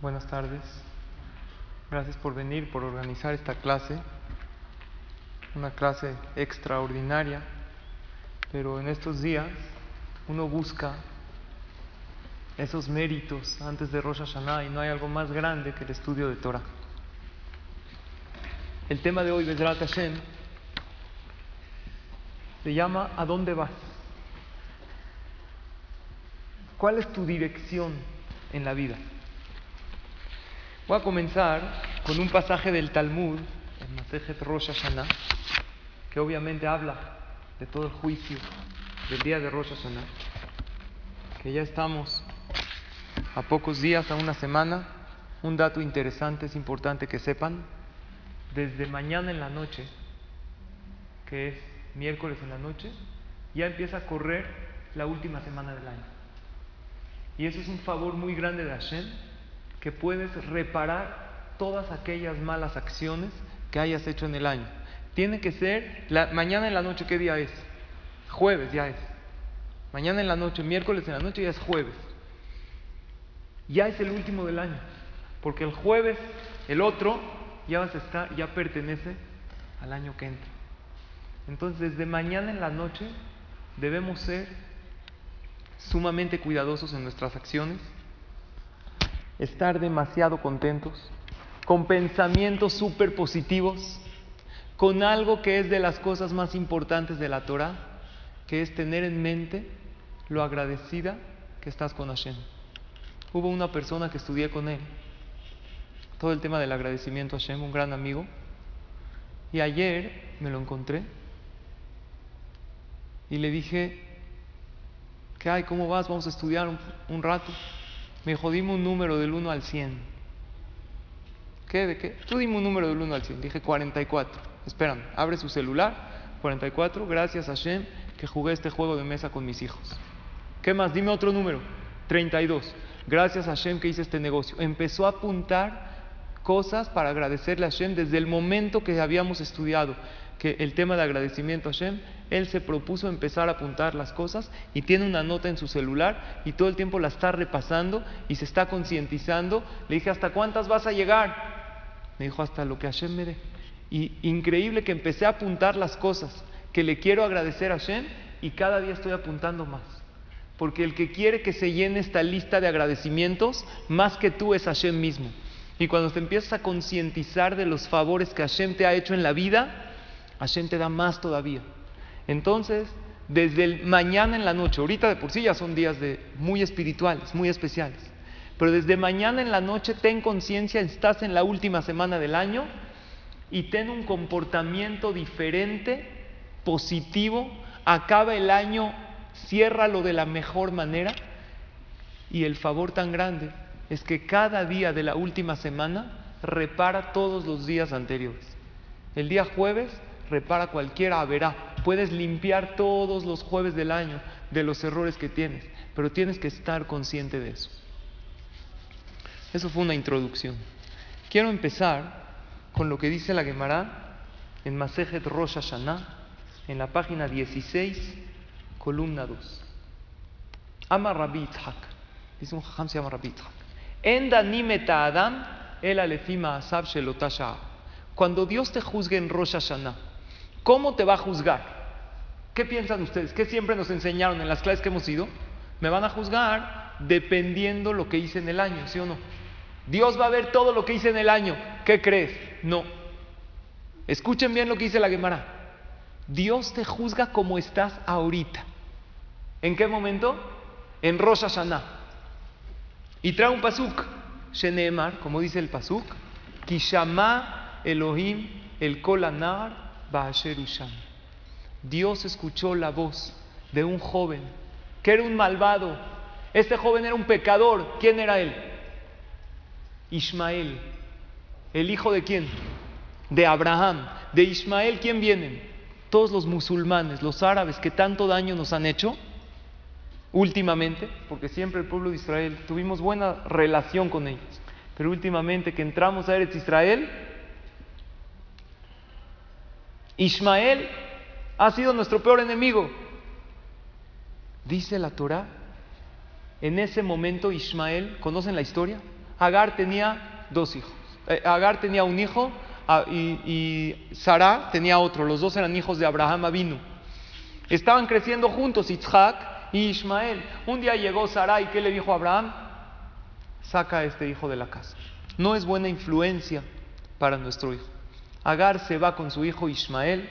Buenas tardes. Gracias por venir, por organizar esta clase. Una clase extraordinaria. Pero en estos días uno busca esos méritos antes de Rosh Hashanah y no hay algo más grande que el estudio de Torah. El tema de hoy, Bezrat Hashem, se llama ¿A dónde vas? ¿Cuál es tu dirección en la vida? Voy a comenzar con un pasaje del Talmud, en Masejet Rosh Hashanah, que obviamente habla de todo el juicio del día de Rosh Hashanah, que ya estamos a pocos días, a una semana. Un dato interesante, es importante que sepan, desde mañana en la noche, que es miércoles en la noche, ya empieza a correr la última semana del año. Y eso es un favor muy grande de Hashem, que puedes reparar todas aquellas malas acciones que hayas hecho en el año. Tiene que ser la, mañana en la noche, ¿qué día es? Jueves ya es. Mañana en la noche, miércoles en la noche ya es jueves. Ya es el último del año. Porque el jueves, el otro, ya vas a estar, ya pertenece al año que entra. Entonces, desde mañana en la noche debemos ser sumamente cuidadosos en nuestras acciones, estar demasiado contentos, con pensamientos súper positivos, con algo que es de las cosas más importantes de la Torah, que es tener en mente lo agradecida que estás con Hashem. Hubo una persona que estudié con él, todo el tema del agradecimiento a Hashem, un gran amigo, y ayer me lo encontré y le dije, ¿qué hay? ¿Cómo vas? Vamos a estudiar un, un rato. Me dijo, dime un número del 1 al 100. ¿Qué? ¿De qué? Tú dime un número del 1 al 100. Dije 44. Espérame, abre su celular. 44. Gracias a Hashem que jugué este juego de mesa con mis hijos. ¿Qué más? Dime otro número. 32. Gracias a Hashem que hice este negocio. Empezó a apuntar cosas para agradecerle a Hashem desde el momento que habíamos estudiado que el tema de agradecimiento a Hashem, él se propuso empezar a apuntar las cosas y tiene una nota en su celular y todo el tiempo la está repasando y se está concientizando. Le dije, ¿hasta cuántas vas a llegar? Me dijo, hasta lo que Hashem me dé. Y increíble que empecé a apuntar las cosas que le quiero agradecer a Hashem y cada día estoy apuntando más. Porque el que quiere que se llene esta lista de agradecimientos, más que tú es Hashem mismo. Y cuando te empiezas a concientizar de los favores que Hashem te ha hecho en la vida, Hashem te da más todavía. Entonces, desde mañana en la noche, ahorita de por sí ya son días muy espirituales, muy especiales, pero desde mañana en la noche ten conciencia, estás en la última semana del año y ten un comportamiento diferente, positivo, acaba el año, ciérralo de la mejor manera y el favor tan grande es que cada día de la última semana repara todos los días anteriores. El día jueves repara cualquiera verá. Puedes limpiar todos los jueves del año de los errores que tienes, pero tienes que estar consciente de eso. Eso fue una introducción. Quiero empezar con lo que dice la Gemara en Masejet Rosh Hashanah, en la página 16, columna 2. Ama Rabbi Yitzhak. Dice un jajam se llama Rabbi. Enda nimeta Adam el alefima asab shelotasha. Cuando Dios te juzgue en Rosh Hashanah, ¿Cómo te va a juzgar? ¿Qué piensan ustedes? ¿Qué siempre nos enseñaron en las clases que hemos ido? Me van a juzgar dependiendo lo que hice en el año, ¿sí o no? Dios va a ver todo lo que hice en el año. ¿Qué crees? No. Escuchen bien lo que dice la Gemara. Dios te juzga como estás ahorita. ¿En qué momento? En Rosh Hashanah. Y trae un pasuk. Sheneemar, como dice el pasuk. Kishama Elohim el Kolanar Dios escuchó la voz de un joven que era un malvado. Este joven era un pecador. ¿Quién era él? Ismael. ¿El hijo de quién? De Abraham. De Ismael, ¿quién vienen? Todos los musulmanes, los árabes que tanto daño nos han hecho últimamente, porque siempre el pueblo de Israel tuvimos buena relación con ellos, pero últimamente que entramos a Eretz Israel, Ismael ha sido nuestro peor enemigo. Dice la Torah, en ese momento Ismael, ¿conocen la historia? Agar tenía dos hijos. Eh, Agar tenía un hijo y, y Sara tenía otro. Los dos eran hijos de Abraham Avinu. Estaban creciendo juntos Isaac y Ismael. Un día llegó Sara y ¿qué le dijo a Abraham? Saca a este hijo de la casa. No es buena influencia para nuestro hijo. Agar se va con su hijo Ismael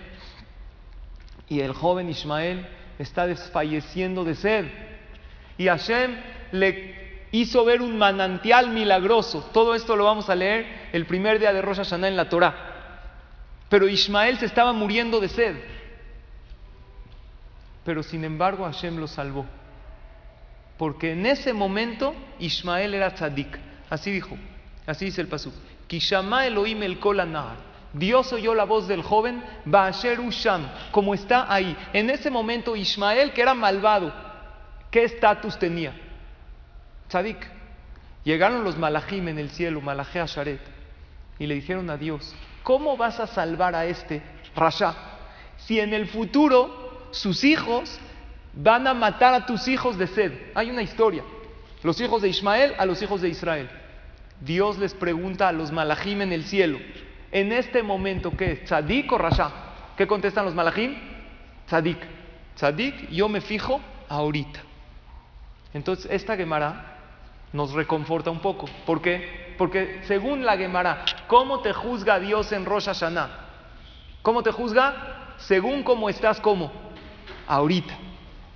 y el joven Ismael está desfalleciendo de sed. Y Hashem le hizo ver un manantial milagroso. Todo esto lo vamos a leer el primer día de Rosh Hashanah en la Torah. Pero Ismael se estaba muriendo de sed. Pero sin embargo Hashem lo salvó. Porque en ese momento Ismael era tzadik. Así dijo, así dice el pasú. Kishama Elohim el Dios oyó la voz del joven, Baasher Usham, como está ahí. En ese momento Ismael, que era malvado, ¿qué estatus tenía? Tzadik. Llegaron los malajim en el cielo, Malajé Asharet, y le dijeron a Dios, ¿cómo vas a salvar a este Rasha? Si en el futuro sus hijos van a matar a tus hijos de sed. Hay una historia. Los hijos de Ismael a los hijos de Israel. Dios les pregunta a los malajim en el cielo, en este momento, ¿qué es? ¿Tzadik o Rasha? ¿Qué contestan los malajim? Tzadik. Tzadik, yo me fijo ahorita. Entonces, esta Gemara nos reconforta un poco. ¿Por qué? Porque según la Gemara, ¿cómo te juzga Dios en Rosh Hashanah? ¿Cómo te juzga? Según cómo estás, ¿cómo? Ahorita.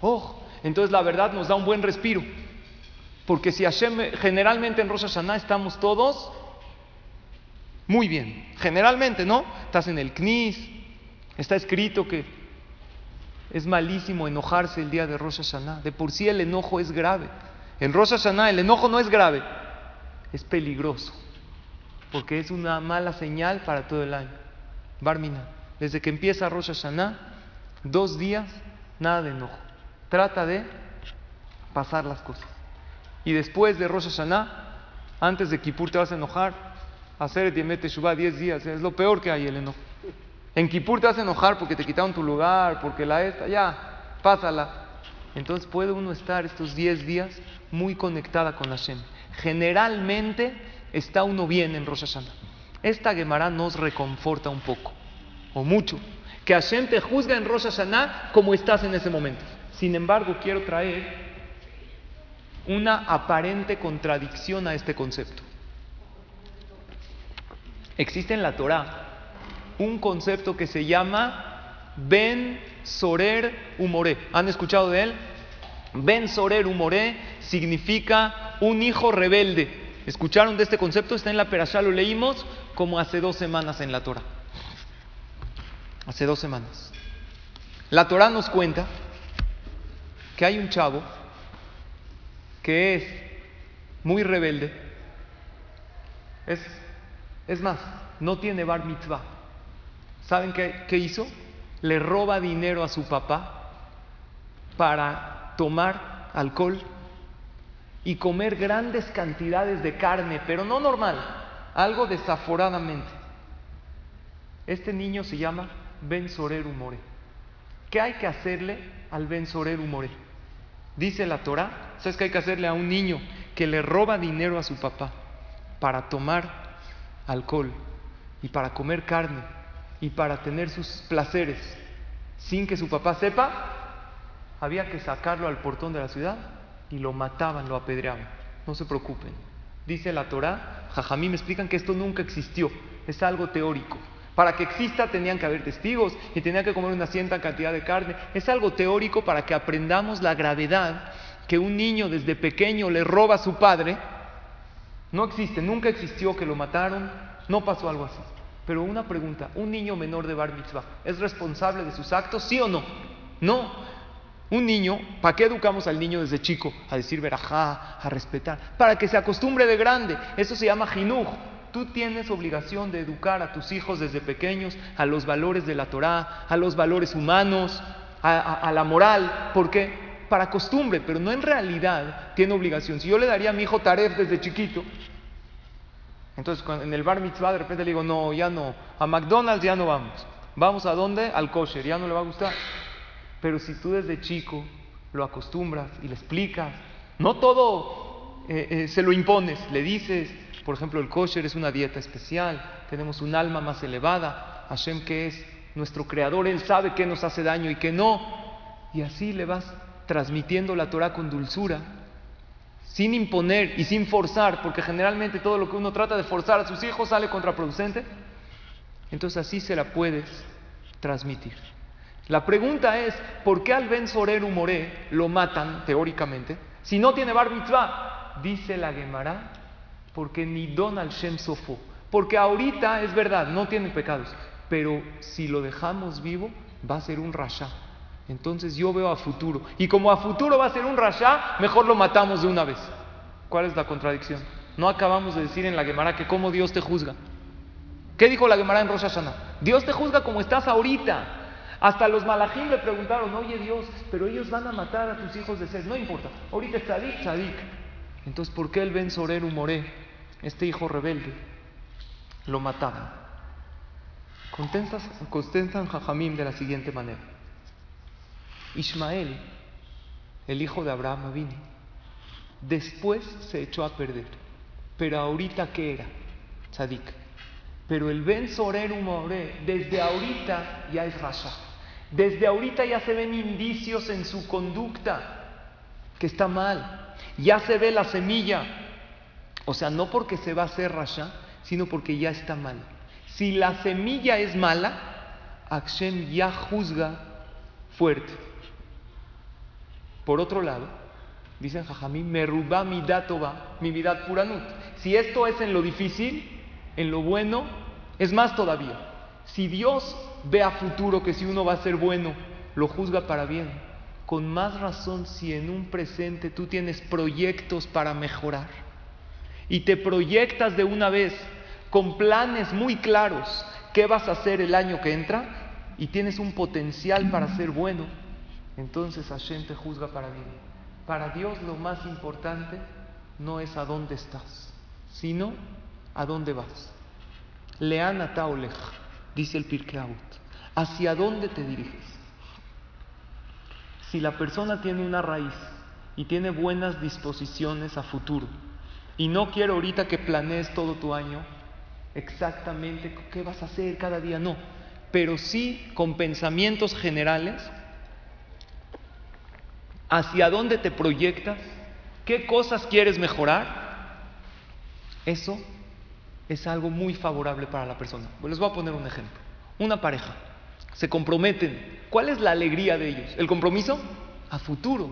Oh, entonces la verdad nos da un buen respiro. Porque si Hashem, generalmente en Rosh Hashanah estamos todos muy bien. Generalmente, ¿no? Estás en el CNIS, está escrito que es malísimo enojarse el día de Rosh Hashanah. De por sí el enojo es grave. En Rosh Hashanah el enojo no es grave, es peligroso. Porque es una mala señal para todo el año. Barmina, desde que empieza Rosh Hashanah, dos días, nada de enojo. Trata de pasar las cosas. Y después de Rosh Hashanah, antes de Kippur te vas a enojar, hacer Yemet Teshuvah 10 días, es lo peor que hay el enojo. En Kippur te a enojar porque te quitaron tu lugar, porque la esta, ya, pásala. Entonces puede uno estar estos 10 días muy conectada con Hashem. Generalmente está uno bien en Rosh Hashanah. Esta Gemara nos reconforta un poco, o mucho, que Hashem te juzga en Rosh Hashanah como estás en ese momento. Sin embargo, quiero traer una aparente contradicción a este concepto. Existe en la Torah un concepto que se llama Ben Sorer Humoré. ¿Han escuchado de él? Ben Sorer Humoré significa un hijo rebelde. ¿Escucharon de este concepto? Está en la Perashá, lo leímos como hace dos semanas en la Torah. Hace dos semanas. La Torah nos cuenta que hay un chavo que es muy rebelde. Es es más, no tiene bar mitzvah. ¿Saben qué, hizo? Le roba dinero a su papá para tomar alcohol y comer grandes cantidades de carne, pero no normal, algo desaforadamente. Este niño se llama Ben Sorer Humore. ¿Qué hay que hacerle al Ben Sorer Humore? Dice la Torah, ¿sabes qué hay que hacerle a un niño que le roba dinero a su papá para tomar alcohol y para comer carne y para tener sus placeres sin que su papá sepa, había que sacarlo al portón de la ciudad y lo mataban, lo apedreaban. No se preocupen. Dice la Torah, Jajamí me explican que esto nunca existió, es algo teórico. Para que exista tenían que haber testigos y tenían que comer una cierta cantidad de carne. Es algo teórico para que aprendamos la gravedad que un niño desde pequeño le roba a su padre no existe, nunca existió que lo mataron, no pasó algo así. Pero una pregunta, ¿un niño menor de bar mitzvah es responsable de sus actos, sí o no? No. Un niño, ¿para qué educamos al niño desde chico? A decir verajá, a respetar, para que se acostumbre de grande. Eso se llama jinuj. Tú tienes obligación de educar a tus hijos desde pequeños a los valores de la Torah, a los valores humanos, a, a la moral. ¿Por qué? para costumbre, pero no en realidad tiene obligación. Si yo le daría a mi hijo taref desde chiquito, entonces en el bar mitzvah de repente le digo, no, ya no, a McDonald's ya no vamos. ¿Vamos a dónde? Al kosher, ya no le va a gustar. Pero si tú desde chico lo acostumbras y le explicas, no todo eh, eh, se lo impones, le dices, por ejemplo, el kosher es una dieta especial, tenemos un alma más elevada, Hashem que es nuestro creador, Él sabe qué nos hace daño y qué no, y así le vas transmitiendo la Torah con dulzura, sin imponer y sin forzar, porque generalmente todo lo que uno trata de forzar a sus hijos sale contraproducente, entonces así se la puedes transmitir. La pregunta es, ¿por qué al Ben Sorer lo matan teóricamente si no tiene bar mitzvah? Dice la Gemara, porque ni don al Shem Sofo. Porque ahorita es verdad, no tiene pecados, pero si lo dejamos vivo, va a ser un rasha. Entonces yo veo a futuro. Y como a futuro va a ser un rasha, mejor lo matamos de una vez. ¿Cuál es la contradicción? No acabamos de decir en la Gemara que cómo Dios te juzga. ¿Qué dijo la Gemara en Rosh Hashanah? Dios te juzga como estás ahorita. Hasta los malajim le preguntaron, oye Dios, pero ellos van a matar a tus hijos de sed. No importa, ahorita es tzadik, tzadik. Entonces, ¿por qué el Ben Soreru Moré, este hijo rebelde, lo mataban? Contestan Jajamim de la siguiente manera. Ismael, el hijo de Abraham vino, después se echó a perder. Pero ahorita, ¿qué era? Tzadik. Pero el Ben Soreru Moré, desde ahorita ya es Rasha. Desde ahorita ya se ven indicios en su conducta que está mal. Ya se ve la semilla. O sea, no porque se va a hacer rasha, sino porque ya está mal. Si la semilla es mala, Akshem ya juzga fuerte. Por otro lado, dicen Jajamí, me ruba mi datova, mi vidat puranut. Si esto es en lo difícil, en lo bueno, es más todavía. Si Dios ve a futuro que si uno va a ser bueno, lo juzga para bien, con más razón si en un presente tú tienes proyectos para mejorar y te proyectas de una vez con planes muy claros qué vas a hacer el año que entra y tienes un potencial para ser bueno, entonces Hashem te juzga para bien. Para Dios lo más importante no es a dónde estás, sino a dónde vas. Leana Taolej dice el Pirkeaut, ¿hacia dónde te diriges? Si la persona tiene una raíz y tiene buenas disposiciones a futuro, y no quiero ahorita que planees todo tu año exactamente qué vas a hacer cada día, no, pero sí con pensamientos generales, hacia dónde te proyectas, qué cosas quieres mejorar, eso es algo muy favorable para la persona. Les voy a poner un ejemplo. Una pareja, se comprometen. ¿Cuál es la alegría de ellos? ¿El compromiso? A futuro.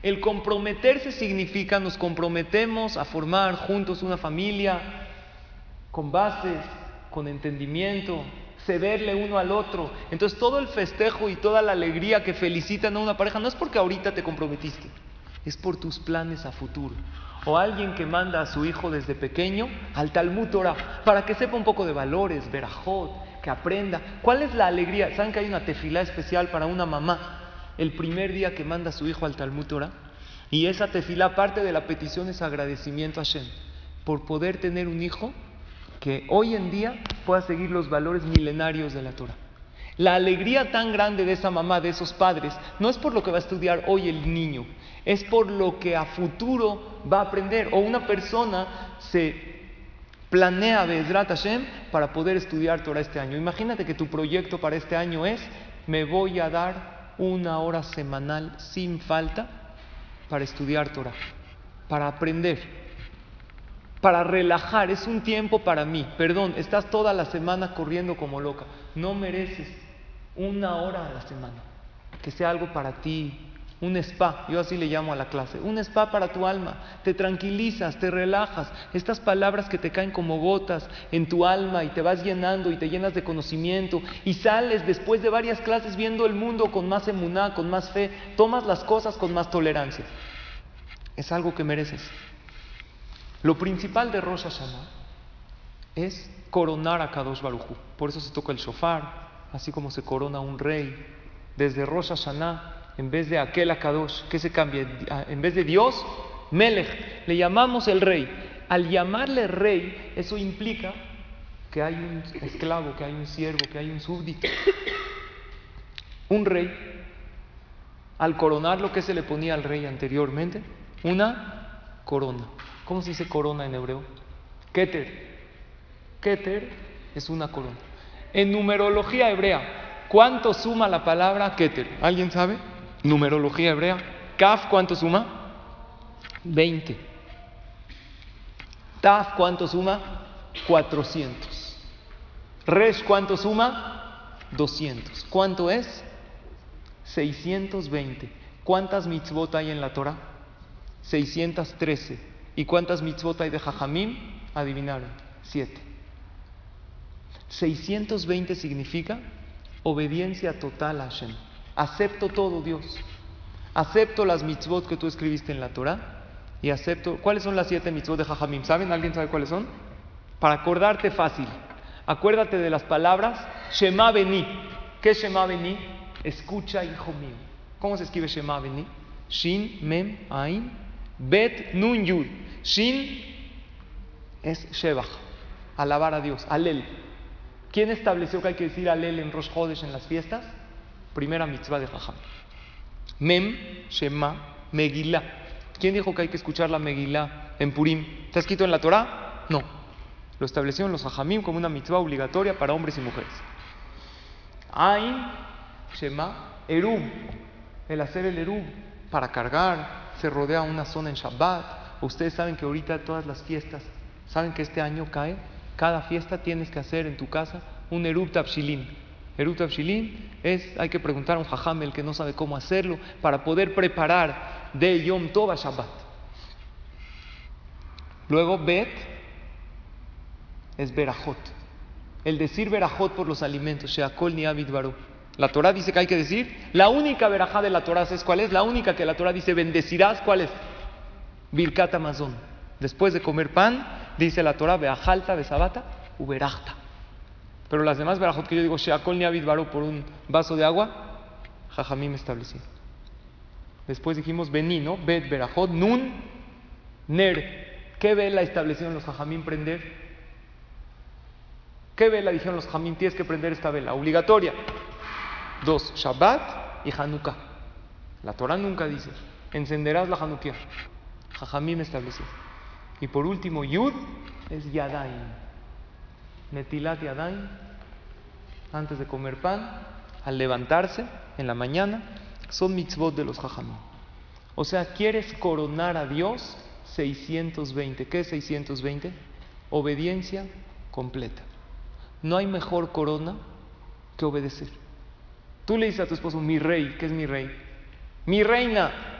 El comprometerse significa nos comprometemos a formar juntos una familia con bases, con entendimiento, cederle uno al otro. Entonces todo el festejo y toda la alegría que felicitan a una pareja no es porque ahorita te comprometiste, es por tus planes a futuro o alguien que manda a su hijo desde pequeño al Talmud Torah para que sepa un poco de valores, verajot, que aprenda. ¿Cuál es la alegría? ¿Saben que hay una tefilá especial para una mamá el primer día que manda a su hijo al Talmud Torah? Y esa tefilá, parte de la petición es agradecimiento a Hashem por poder tener un hijo que hoy en día pueda seguir los valores milenarios de la Torah. La alegría tan grande de esa mamá, de esos padres, no es por lo que va a estudiar hoy el niño, es por lo que a futuro va a aprender. O una persona se planea Bezrat Hashem para poder estudiar Torah este año. Imagínate que tu proyecto para este año es, me voy a dar una hora semanal sin falta para estudiar Torah, para aprender, para relajar. Es un tiempo para mí. Perdón, estás toda la semana corriendo como loca. No mereces una hora a la semana. Que sea algo para ti, un spa, yo así le llamo a la clase, un spa para tu alma, te tranquilizas, te relajas, estas palabras que te caen como gotas en tu alma y te vas llenando y te llenas de conocimiento y sales después de varias clases viendo el mundo con más emuná, con más fe, tomas las cosas con más tolerancia. Es algo que mereces. Lo principal de Rosh Hashanah es coronar a Kadosh Baruchu. Por eso se toca el shofar, así como se corona un rey. Desde Rosh Hashanah en vez de aquel Akadosh, ¿qué se cambia? En vez de Dios, Melech, le llamamos el rey. Al llamarle rey, eso implica que hay un esclavo, que hay un siervo, que hay un súbdito. Un rey, al coronar lo que se le ponía al rey anteriormente, una corona. ¿Cómo se dice corona en hebreo? Keter. Keter es una corona. En numerología hebrea, ¿cuánto suma la palabra Keter? ¿Alguien sabe? Numerología hebrea. Kaf, ¿cuánto suma? 20. Taf, ¿cuánto suma? 400. Resh, ¿cuánto suma? 200. ¿Cuánto es? 620. ¿Cuántas mitzvot hay en la Torah? 613. ¿Y cuántas mitzvot hay de Jajamim? Adivinaron. 7. 620 significa obediencia total a Hashem. Acepto todo, Dios. Acepto las mitzvot que tú escribiste en la Torah y acepto. ¿Cuáles son las siete mitzvot de Jajamim? ¿Saben? ¿Alguien sabe cuáles son? Para acordarte fácil. Acuérdate de las palabras Shema Beni. ¿Qué es Shema Beni? Escucha, hijo mío. ¿Cómo se escribe Shema Beni? Shin, Mem, Ain, Bet, Nun, Yud. Shin es Shebach, alabar a Dios, Alel. ¿Quién estableció que hay que decir Alel en Rosh Hodesh en las fiestas? Primera mitzvah de Jajam. Mem, Shema, Megillah. ¿Quién dijo que hay que escuchar la Megillah en Purim? ¿Está escrito en la Torah? No. Lo establecieron los Jajamim como una mitzvah obligatoria para hombres y mujeres. Ain, Shema, Erub. El hacer el Erub para cargar, se rodea una zona en Shabbat. Ustedes saben que ahorita todas las fiestas, saben que este año cae, cada fiesta tienes que hacer en tu casa un Erub Tabshilin. Erub Tabshilin es, hay que preguntar a un jajam el que no sabe cómo hacerlo para poder preparar de Yom Tov Shabbat. Luego Bet es Berajot. El decir Berajot por los alimentos, Sheakol ni Baru. La Torah dice que hay que decir, la única verajá de la Torah es cuál es, la única que la Torah dice bendecirás, ¿cuál es? Amazon. Después de comer pan, dice la Torah, beajalta, besabata, uberachta. Pero las demás verajot que yo digo, sheakol ni Baru por un vaso de agua, jajamim estableció. Después dijimos vení, ¿no? Bet berajot, nun, ner. ¿Qué vela establecieron los jajamim prender? ¿Qué vela dijeron los jajamim? Tienes que prender esta vela, obligatoria. Dos, Shabbat y Hanukkah. La Torah nunca dice, encenderás la Hanukkah. Jajamim estableció. Y por último, Yud es Yadain. Netilat Yadain, antes de comer pan, al levantarse en la mañana, son mitzvot de los Jajamim. O sea, quieres coronar a Dios 620. ¿Qué es 620? Obediencia completa. No hay mejor corona que obedecer. Tú le dices a tu esposo, mi rey, ¿qué es mi rey? Mi reina.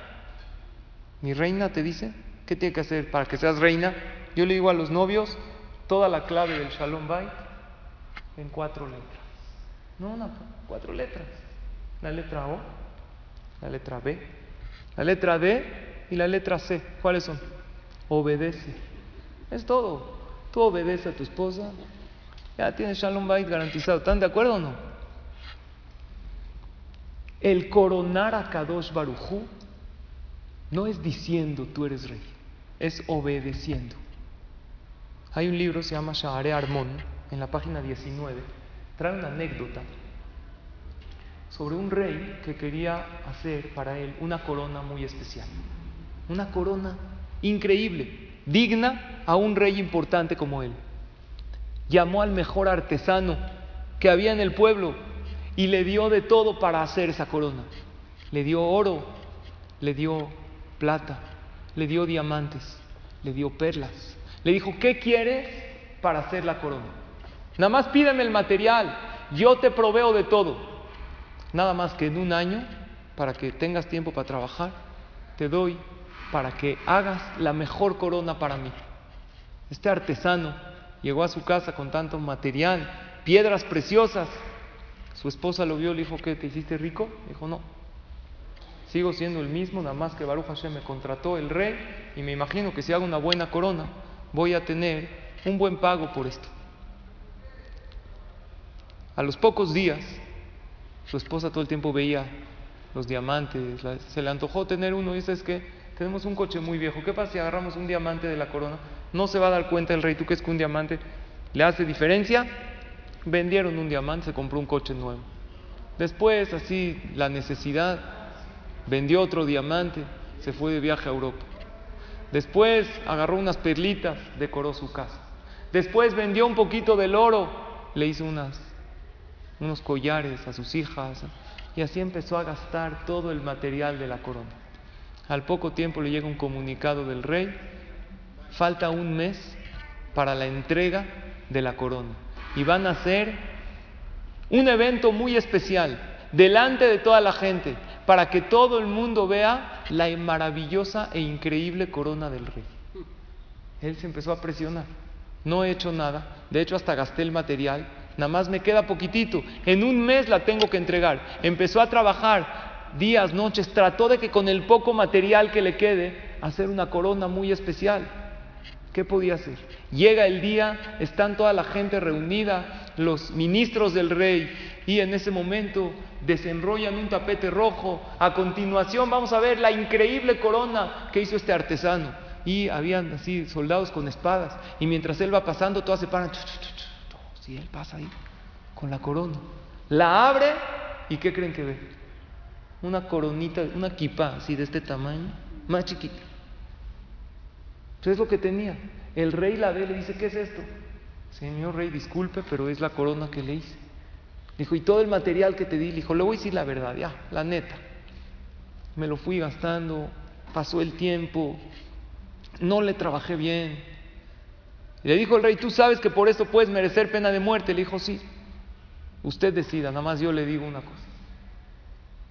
Mi reina te dice, ¿qué tiene que hacer para que seas reina? Yo le digo a los novios toda la clave del Shalom Bait en cuatro letras. No, una, cuatro letras. La letra O, la letra B, la letra D y la letra C. ¿Cuáles son? Obedece. Es todo. Tú obedeces a tu esposa, ya tienes Shalom Bait garantizado. ¿Están de acuerdo o no? El coronar a Kadosh Barujú no es diciendo tú eres rey, es obedeciendo. Hay un libro, se llama Shahare Armón, en la página 19, trae una anécdota sobre un rey que quería hacer para él una corona muy especial. Una corona increíble, digna a un rey importante como él. Llamó al mejor artesano que había en el pueblo y le dio de todo para hacer esa corona. Le dio oro, le dio plata, le dio diamantes, le dio perlas. Le dijo, ¿qué quieres para hacer la corona? Nada más pídeme el material, yo te proveo de todo. Nada más que en un año, para que tengas tiempo para trabajar, te doy para que hagas la mejor corona para mí. Este artesano llegó a su casa con tanto material, piedras preciosas, su esposa lo vio, le dijo, ¿qué? ¿Te hiciste rico? Dijo, no. Sigo siendo el mismo, nada más que Baruch Hashem me contrató el rey y me imagino que si hago una buena corona, voy a tener un buen pago por esto. A los pocos días, su esposa todo el tiempo veía los diamantes, se le antojó tener uno y dice, es que tenemos un coche muy viejo, ¿qué pasa si agarramos un diamante de la corona? No se va a dar cuenta el rey, tú que es que un diamante le hace diferencia, vendieron un diamante, se compró un coche nuevo. Después, así, la necesidad, vendió otro diamante, se fue de viaje a Europa. Después agarró unas perlitas, decoró su casa. Después vendió un poquito del oro, le hizo unas, unos collares a sus hijas. Y así empezó a gastar todo el material de la corona. Al poco tiempo le llega un comunicado del rey. Falta un mes para la entrega de la corona. Y van a hacer un evento muy especial delante de toda la gente para que todo el mundo vea la maravillosa e increíble corona del rey. Él se empezó a presionar. No he hecho nada. De hecho, hasta gasté el material. Nada más me queda poquitito. En un mes la tengo que entregar. Empezó a trabajar días, noches. Trató de que con el poco material que le quede, hacer una corona muy especial. ¿Qué podía hacer? Llega el día, están toda la gente reunida, los ministros del rey, y en ese momento desenrollan un tapete rojo. A continuación vamos a ver la increíble corona que hizo este artesano. Y habían así soldados con espadas. Y mientras él va pasando, todas se paran. Y él pasa ahí con la corona. La abre y ¿qué creen que ve? Una coronita, una kipa así de este tamaño, más chiquita. Eso es lo que tenía. El rey la ve y le dice, ¿qué es esto? Señor rey, disculpe, pero es la corona que le hice. Dijo, y todo el material que te di, le dijo, le voy a decir la verdad, ya, la neta. Me lo fui gastando, pasó el tiempo, no le trabajé bien. Le dijo el rey, tú sabes que por esto puedes merecer pena de muerte. Le dijo, sí, usted decida, nada más yo le digo una cosa.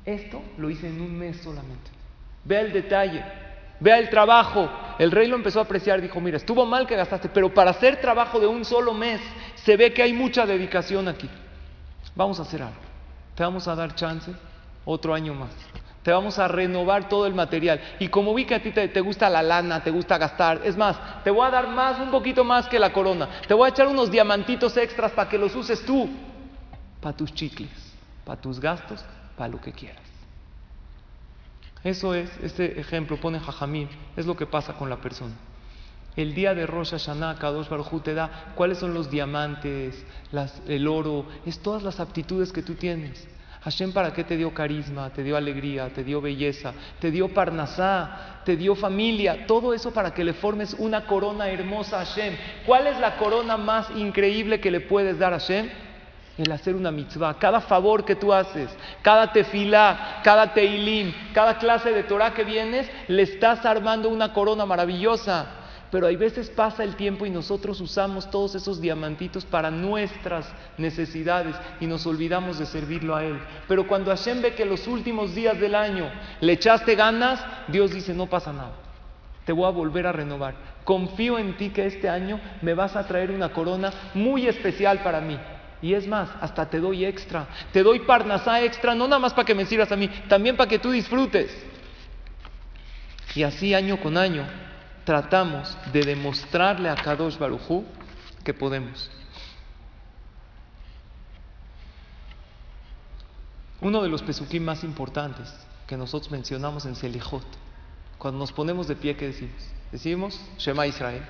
Esto lo hice en un mes solamente. Vea el detalle, vea el trabajo. El rey lo empezó a apreciar, dijo, mira, estuvo mal que gastaste, pero para hacer trabajo de un solo mes se ve que hay mucha dedicación aquí. Vamos a hacer algo. Te vamos a dar chance otro año más. Te vamos a renovar todo el material. Y como vi que a ti te, te, gusta la lana, te gusta gastar, es más, te voy a dar más, un poquito más que la corona. Te voy a echar unos diamantitos extras para que los uses tú, para tus chicles, para tus gastos, para lo que quieras. Eso es, ese ejemplo pone Jajamín, es lo que pasa con la persona. El día de Rosh Hashanah, Kadosh Baruj te da cuáles son los diamantes, las, el oro, es todas las aptitudes que tú tienes. Hashem, ¿para qué te dio carisma? Te dio alegría, te dio belleza, te dio parnasá, te dio familia, todo eso para que le formes una corona hermosa a Hashem. ¿Cuál es la corona más increíble que le puedes dar a Hashem? El hacer una mitzvah. Cada favor que tú haces, cada tefilá, cada teilim, cada clase de Torah que vienes, le estás armando una corona maravillosa pero hay veces pasa el tiempo y nosotros usamos todos esos diamantitos para nuestras necesidades y nos olvidamos de servirlo a Él. Pero cuando Hashem ve que los últimos días del año le echaste ganas, Dios dice, no pasa nada, te voy a volver a renovar. Confío en ti que este año me vas a traer una corona muy especial para mí. Y es más, hasta te doy extra, te doy parnasá extra, no nada más para que me sirvas a mí, también para que tú disfrutes. Y así año con año tratamos de demostrarle a Kadosh Barujú que podemos. Uno de los pesuquín más importantes que nosotros mencionamos en Selijot, cuando nos ponemos de pie, ¿qué decimos? Decimos Shema Israel,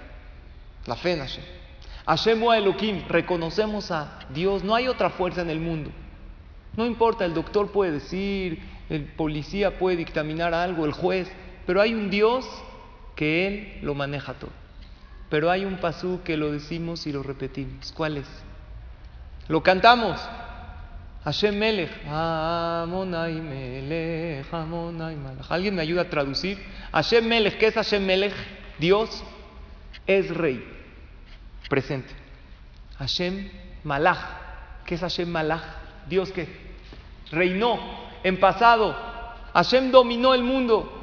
la fe en Hashem. Hashem reconocemos a Dios, no hay otra fuerza en el mundo. No importa, el doctor puede decir, el policía puede dictaminar algo, el juez, pero hay un Dios que Él lo maneja todo. Pero hay un pasú que lo decimos y lo repetimos. ¿Cuál es? Lo cantamos. Hashem Melech. Melech, Melech. ¿Alguien me ayuda a traducir? Hashem Melech. ¿Qué es Hashem Melech? Dios es rey. Presente. Hashem Malach. ¿Qué es Hashem Malach? Dios que reinó en pasado. Hashem dominó el mundo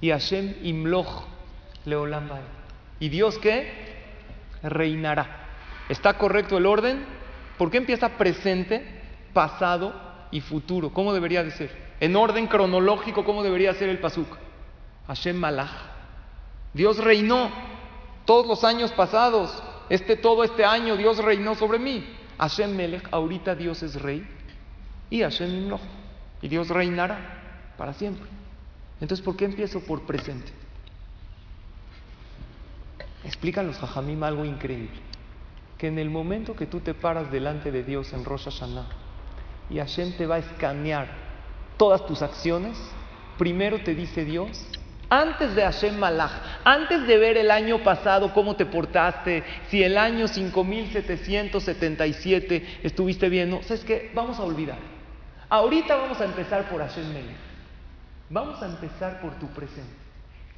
y Hashem imloch leolam ¿Y Dios qué? Reinará. ¿Está correcto el orden? ¿Por qué empieza presente, pasado y futuro? ¿Cómo debería de ser? En orden cronológico, ¿cómo debería ser el pasuk? Hashem malach. Dios reinó todos los años pasados. Este todo este año Dios reinó sobre mí. Hashem melech, ahorita Dios es rey. Y Hashem imloch. Y Dios reinará para siempre. Entonces, ¿por qué empiezo por presente? Explican los Jajamim algo increíble. Que en el momento que tú te paras delante de Dios en Rosh Hashanah y Hashem te va a escanear todas tus acciones, primero te dice Dios, Antes de Hashem Malach, antes de ver el año pasado cómo te portaste, si el año 5777 estuviste bien, no, ¿sabes qué? Vamos a olvidar. Ahorita vamos a empezar por Hashem Melech. Vamos a empezar por tu presente.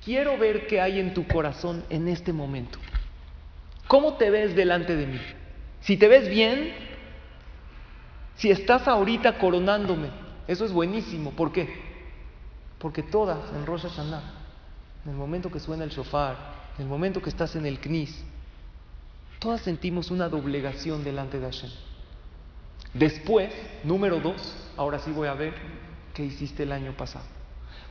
Quiero ver qué hay en tu corazón en este momento. ¿Cómo te ves delante de mí? Si te ves bien, si estás ahorita coronándome, eso es buenísimo. ¿Por qué? Porque todas en Rosh Hashanah, en el momento que suena el shofar, en el momento que estás en el knis, todas sentimos una doblegación delante de Hashem. Después, número dos, ahora sí voy a ver qué hiciste el año pasado.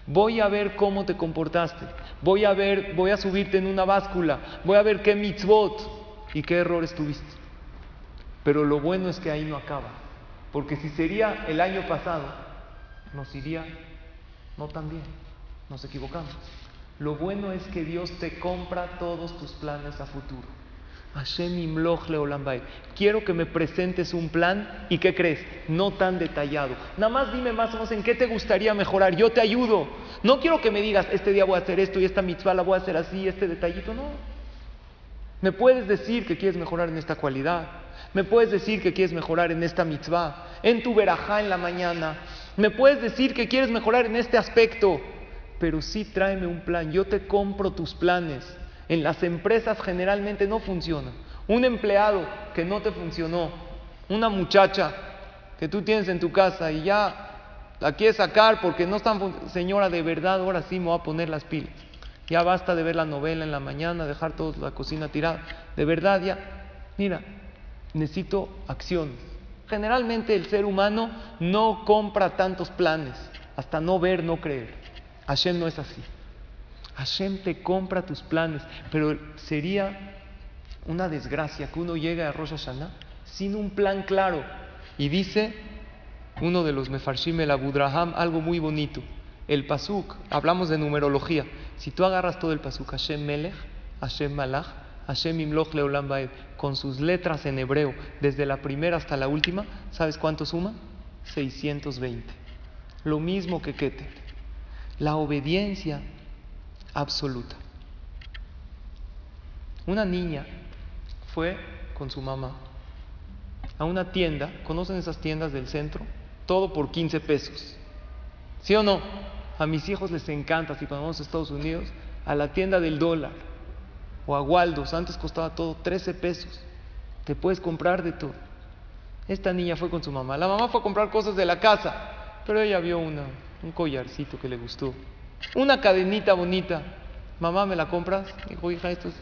Voy a ver cómo te comportaste. Voy a ver, voy a subirte en una báscula. Voy a ver qué mitzvot y qué errores tuviste. Pero lo bueno es que ahí no acaba. Porque si sería el año pasado, nos iría no tan bien. Nos equivocamos. Lo bueno es que Dios te compra todos tus planes a futuro. Hashem. Quiero que me presentes un plan y ¿qué crees? No tan detallado. Nada más dime más o menos en qué te gustaría mejorar. Yo te ayudo. No quiero que me digas, este día voy a hacer esto y esta mitzvah la voy a hacer así, este detallito. No. Me puedes decir que quieres mejorar en esta cualidad. Me puedes decir que quieres mejorar en esta mitzvah, en tu verajá en la mañana. Me puedes decir que quieres mejorar en este aspecto. Pero sí tráeme un plan. Yo te compro tus planes. En las empresas generalmente no funciona. Un empleado que no te funcionó, una muchacha que tú tienes en tu casa y ya la quieres sacar porque no están, señora, de verdad, ahora sí me voy a poner las pilas. Ya basta de ver la novela en la mañana, dejar toda la cocina tirada. De verdad, ya, mira, necesito acciones. Generalmente el ser humano no compra tantos planes, hasta no ver, no creer. Hashem no es así. Hashem te compra tus planes, pero sería una desgracia que uno llegue a Rosh Hashanah sin un plan claro. Y dice uno de los Mefarshim el Abudraham algo muy bonito. El Pasuk, hablamos de numerología. Si tú agarras todo el Pasuk, Hashem Melech, Hashem Malach, Hashem Imloch Leolam Baed, con sus letras en hebreo, desde la primera hasta la última, ¿sabes cuánto suma? 620. Lo mismo que Keter. La obediencia absoluta. Una niña fue con su mamá a una tienda, ¿conocen esas tiendas del centro? Todo por 15 pesos. ¿Sí o no? A mis hijos les encanta, si cuando vamos a Estados Unidos, a la tienda del dólar o a Waldos, antes costaba todo 13 pesos. Te puedes comprar de todo. Esta niña fue con su mamá. La mamá fue a comprar cosas de la casa, pero ella vio una, un collarcito que le gustó. Una cadenita bonita. Mamá, ¿me la compras? Dijo, hija, esto es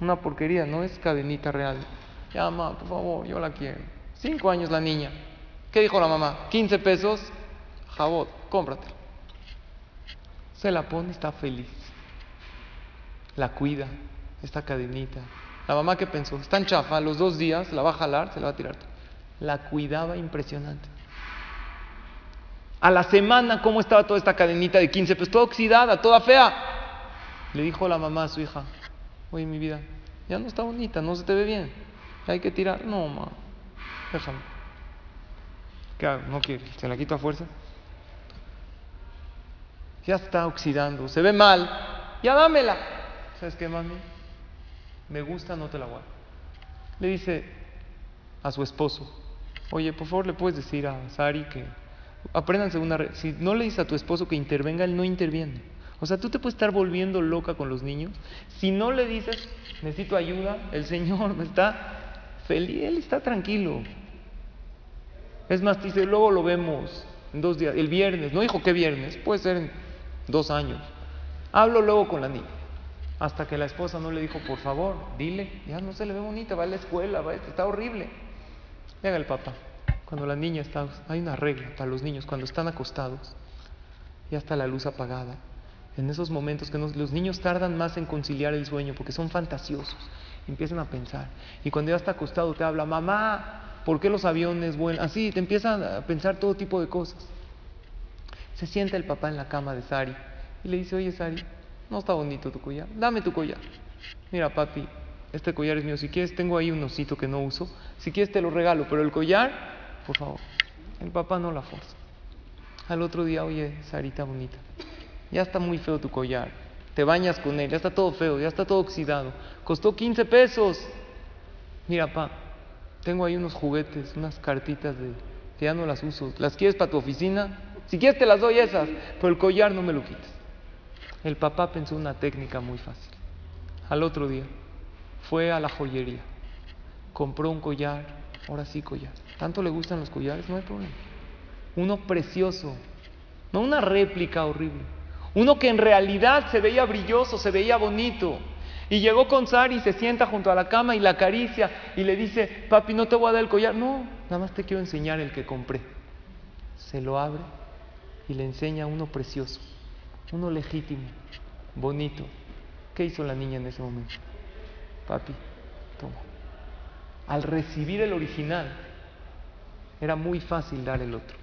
una porquería, no es cadenita real. Ya, mamá, por favor, yo la quiero. Cinco años la niña. ¿Qué dijo la mamá? 15 pesos, jabot, cómprate. Se la pone, está feliz. La cuida, esta cadenita. La mamá que pensó, está en chafa, los dos días la va a jalar, se la va a tirar. La cuidaba impresionante. A la semana, ¿cómo estaba toda esta cadenita de 15 Pues Toda oxidada, toda fea. Le dijo la mamá a su hija, oye mi vida, ya no está bonita, no se te ve bien. Hay que tirar. No, mamá, déjame. ¿Qué? No quiere. ¿Se la quito a fuerza? Ya está oxidando, se ve mal. Ya dámela. ¿Sabes qué, mami? Me gusta, no te la voy. Le dice a su esposo, oye, por favor, le puedes decir a Sari que apréndanse una... Si no le dices a tu esposo que intervenga, él no interviene. O sea, tú te puedes estar volviendo loca con los niños. Si no le dices, necesito ayuda, el Señor está feliz, Él está tranquilo. Es más, dice, luego lo vemos en dos días, el viernes. No dijo qué viernes, puede ser en dos años. Hablo luego con la niña. Hasta que la esposa no le dijo, por favor, dile, ya no se le ve bonita, va a la escuela, va, está horrible. Llega el papá. Cuando la niña está, hay una regla para los niños, cuando están acostados, ya está la luz apagada. En esos momentos que los niños tardan más en conciliar el sueño porque son fantasiosos, empiezan a pensar. Y cuando ya está acostado te habla, mamá, ¿por qué los aviones vuelan? Así, te empiezan a pensar todo tipo de cosas. Se sienta el papá en la cama de Sari y le dice, oye Sari, no está bonito tu collar, dame tu collar. Mira papi, este collar es mío, si quieres tengo ahí un osito que no uso, si quieres te lo regalo, pero el collar por favor. El papá no la forza. Al otro día, oye, Sarita bonita, ya está muy feo tu collar. te bañas con él, ya está todo feo, ya está todo oxidado. Costó 15 pesos. Mira, pa, tengo ahí unos juguetes, unas cartitas de que ya no las uso. ¿Las quieres para tu oficina? Si quieres te las doy esas, pero el collar no me lo quites. El papá pensó una técnica muy fácil. Al otro día fue a la joyería, compró un collar, ahora sí collar. Tanto le gustan los collares, no hay problema. Uno precioso, no una réplica horrible. Uno que en realidad se veía brilloso, se veía bonito. Y llegó con Sari y se sienta junto a la cama y la acaricia y le dice, papi, no te voy a dar el collar. No, nada más te quiero enseñar el que compré. Se lo abre y le enseña uno precioso, uno legítimo, bonito. ¿Qué hizo la niña en ese momento? Papi, toma. Al recibir el original, era muy fácil dar el otro.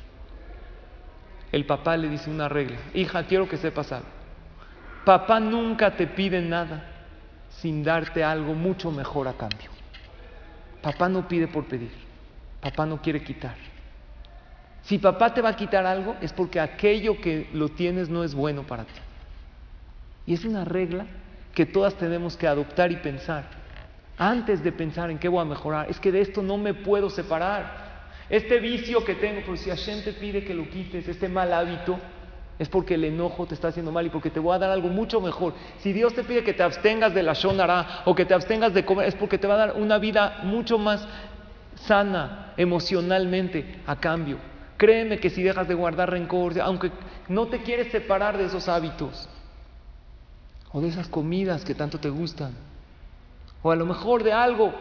El papá le dice una regla, hija, quiero que sepas algo. Papá nunca te pide nada sin darte algo mucho mejor a cambio. Papá no pide por pedir, papá no quiere quitar. Si papá te va a quitar algo es porque aquello que lo tienes no es bueno para ti. Y es una regla que todas tenemos que adoptar y pensar. Antes de pensar en qué voy a mejorar, es que de esto no me puedo separar. Este vicio que tengo, por si Hashem te pide que lo quites, este mal hábito, es porque el enojo te está haciendo mal y porque te voy a dar algo mucho mejor. Si Dios te pide que te abstengas de la shonara o que te abstengas de comer, es porque te va a dar una vida mucho más sana emocionalmente a cambio. Créeme que si dejas de guardar rencor, aunque no te quieres separar de esos hábitos o de esas comidas que tanto te gustan, o a lo mejor de algo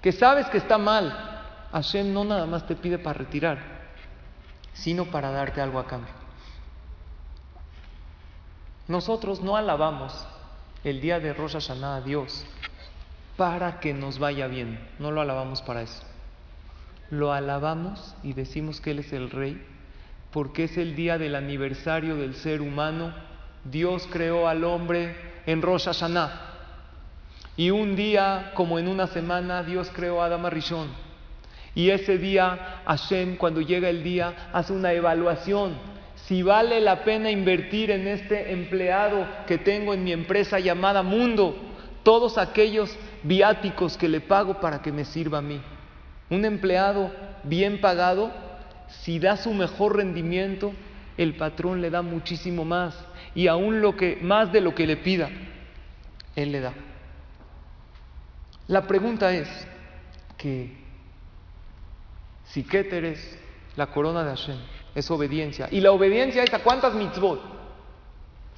que sabes que está mal, Hashem no nada más te pide para retirar, sino para darte algo a cambio. Nosotros no alabamos el día de Rosh Hashanah a Dios para que nos vaya bien, no lo alabamos para eso lo alabamos y decimos que Él es el Rey, porque es el día del aniversario del ser humano. Dios creó al hombre en Rosh Hashanah. Y un día, como en una semana, Dios creó a Adama Rishon. Y ese día, Hashem, cuando llega el día, hace una evaluación. Si vale la pena invertir en este empleado que tengo en mi empresa llamada Mundo, todos aquellos viáticos que le pago para que me sirva a mí. Un empleado bien pagado, si da su mejor rendimiento, el patrón le da muchísimo más y aún lo que más de lo que le pida, él le da. La pregunta es que si Keter es la corona de Hashem, es obediencia. ¿Y la obediencia es a cuántas mitzvot?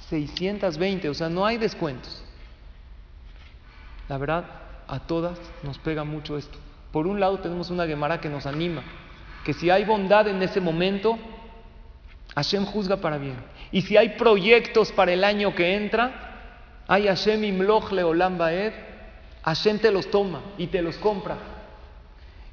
620, o sea, no hay descuentos. La verdad, a todas nos pega mucho esto. Por un lado tenemos una Gemara que nos anima, que si hay bondad en ese momento, Hashem juzga para bien. Y si hay proyectos para el año que entra, hay Hashem imloch leolam baed, Hashem te los toma y te los compra.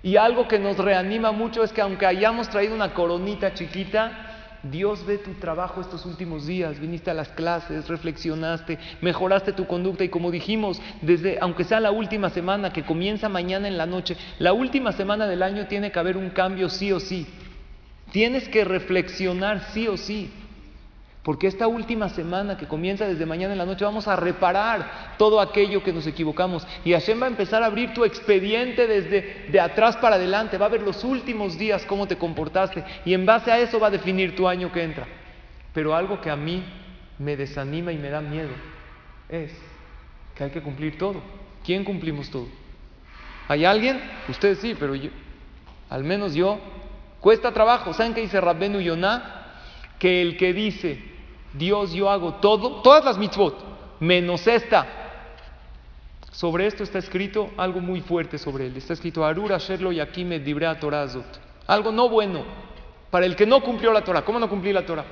Y algo que nos reanima mucho es que aunque hayamos traído una coronita chiquita, Dios ve tu trabajo estos últimos días, viniste a las clases, reflexionaste, mejoraste tu conducta y como dijimos, desde aunque sea la última semana que comienza mañana en la noche, la última semana del año tiene que haber un cambio sí o sí. Tienes que reflexionar sí o sí. Porque esta última semana que comienza desde mañana en la noche vamos a reparar todo aquello que nos equivocamos. Y Hashem va a empezar a abrir tu expediente desde de atrás para adelante. Va a ver los últimos días cómo te comportaste. Y en base a eso va a definir tu año que entra. Pero algo que a mí me desanima y me da miedo es que hay que cumplir todo. ¿Quién cumplimos todo? ¿Hay alguien? Ustedes sí, pero yo, al menos yo, cuesta trabajo. ¿Saben qué dice Rabbenu Yonah? Que el que dice Dios, yo hago todo, todas las mitzvot, menos esta. Sobre esto está escrito algo muy fuerte sobre él. Está escrito Arura Sherlo Yakime Dibrea Torazot. Algo no bueno para el que no cumplió la Torah. ¿Cómo no cumplí la Torah?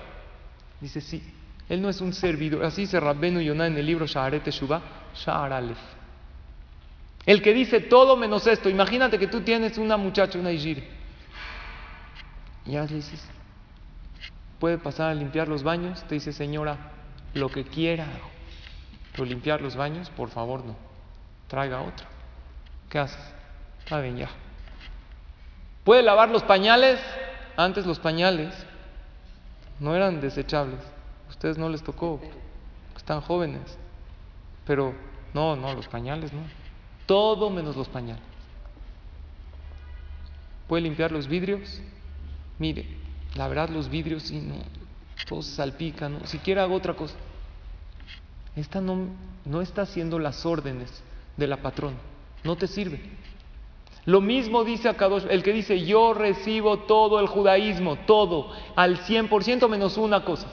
Dice, sí, él no es un servidor. Así dice Rabbenu Yonah en el libro Shaharet Shubá, Shahar. El que dice todo menos esto. Imagínate que tú tienes una muchacha, una Ijir. Y ya le dices, puede pasar a limpiar los baños, te dice señora, lo que quiera, pero limpiar los baños, por favor no, traiga otro. ¿Qué haces? Está bien, ya. ¿Puede lavar los pañales? Antes los pañales no eran desechables, ustedes no les tocó. están jóvenes. Pero no, no, los pañales no. Todo menos los pañales. ¿Puede limpiar los vidrios? Mire, la verdad los vidrios sí, no, todos se salpican, ¿no? siquiera hago otra cosa. Esta no, no está haciendo las órdenes de la patrona, no te sirve. Lo mismo dice Akadosh, el que dice yo recibo todo el judaísmo, todo, al 100% menos una cosa.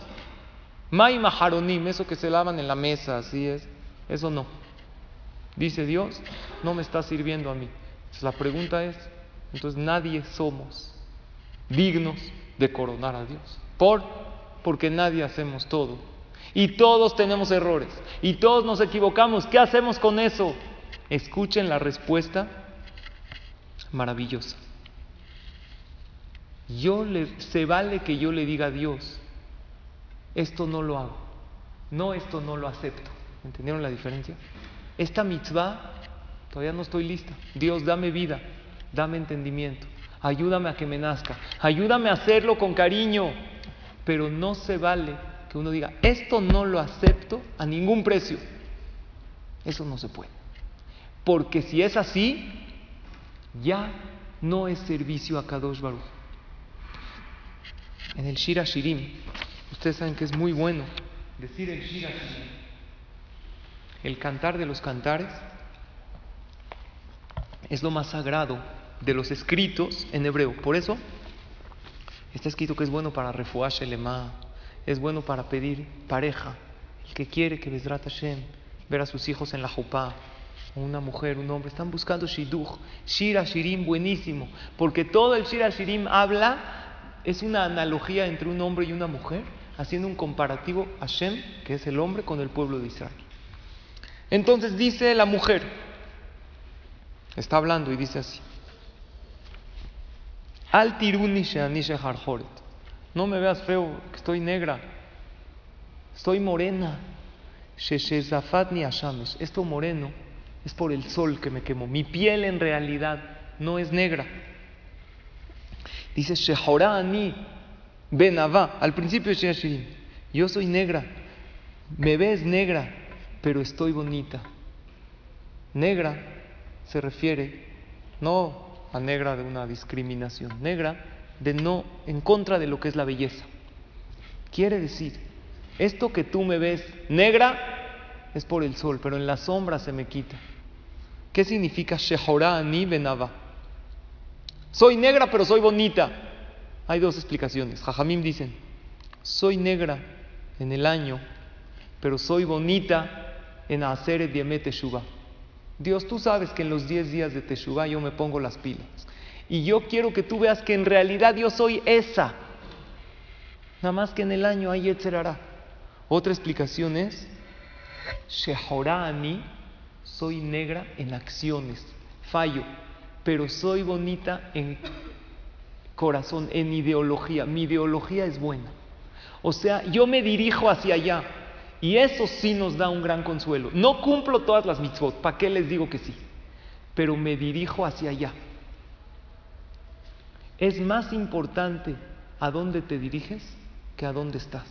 Mai maharonim, eso que se lavan en la mesa, así es, eso no. Dice Dios, no me está sirviendo a mí. Entonces la pregunta es, entonces nadie somos dignos de coronar a Dios. ¿Por? Porque nadie hacemos todo. Y todos tenemos errores. Y todos nos equivocamos. ¿Qué hacemos con eso? Escuchen la respuesta maravillosa. Yo le, se vale que yo le diga a Dios, esto no lo hago. No, esto no lo acepto. ¿Entendieron la diferencia? Esta mitzvah todavía no estoy lista. Dios, dame vida, dame entendimiento, ayúdame a que me nazca, ayúdame a hacerlo con cariño. Pero no se vale que uno diga, esto no lo acepto a ningún precio. Eso no se puede. Porque si es así, ya no es servicio a Kadosh Baruch. En el Shira Shirim, ustedes saben que es muy bueno decir el Shira Shirim. El cantar de los cantares es lo más sagrado de los escritos en hebreo. Por eso está escrito que es bueno para refuash elema, es bueno para pedir pareja. El que quiere que Bezrat Hashem ver a sus hijos en la jupá, una mujer, un hombre, están buscando Shiduch, Shira Shirim, buenísimo, porque todo el Shira Shirim habla, es una analogía entre un hombre y una mujer, haciendo un comparativo Hashem, que es el hombre, con el pueblo de Israel. Entonces dice la mujer, está hablando y dice así: Al No me veas feo, que estoy negra, estoy morena. Esto moreno es por el sol que me quemó. Mi piel en realidad no es negra. Dice Shehorani Benavá, al principio yo soy negra, me ves negra, pero estoy bonita. Negra se refiere no a negra de una discriminación, negra de no en contra de lo que es la belleza. Quiere decir, esto que tú me ves negra es por el sol, pero en la sombra se me quita. ¿Qué significa Shehorani Benava? Soy negra, pero soy bonita. Hay dos explicaciones. Jajamim dicen: Soy negra en el año, pero soy bonita en hacer Diemet Teshuvah. Dios, tú sabes que en los 10 días de Teshuvah yo me pongo las pilas. Y yo quiero que tú veas que en realidad yo soy esa. Nada más que en el año hay Yetzerara. Otra explicación es Shehorani soy negra en acciones, fallo, pero soy bonita en corazón, en ideología. Mi ideología es buena. O sea, yo me dirijo hacia allá. Y eso sí nos da un gran consuelo. No cumplo todas las mitzvot, ¿para qué les digo que sí? Pero me dirijo hacia allá. Es más importante a dónde te diriges que a dónde estás.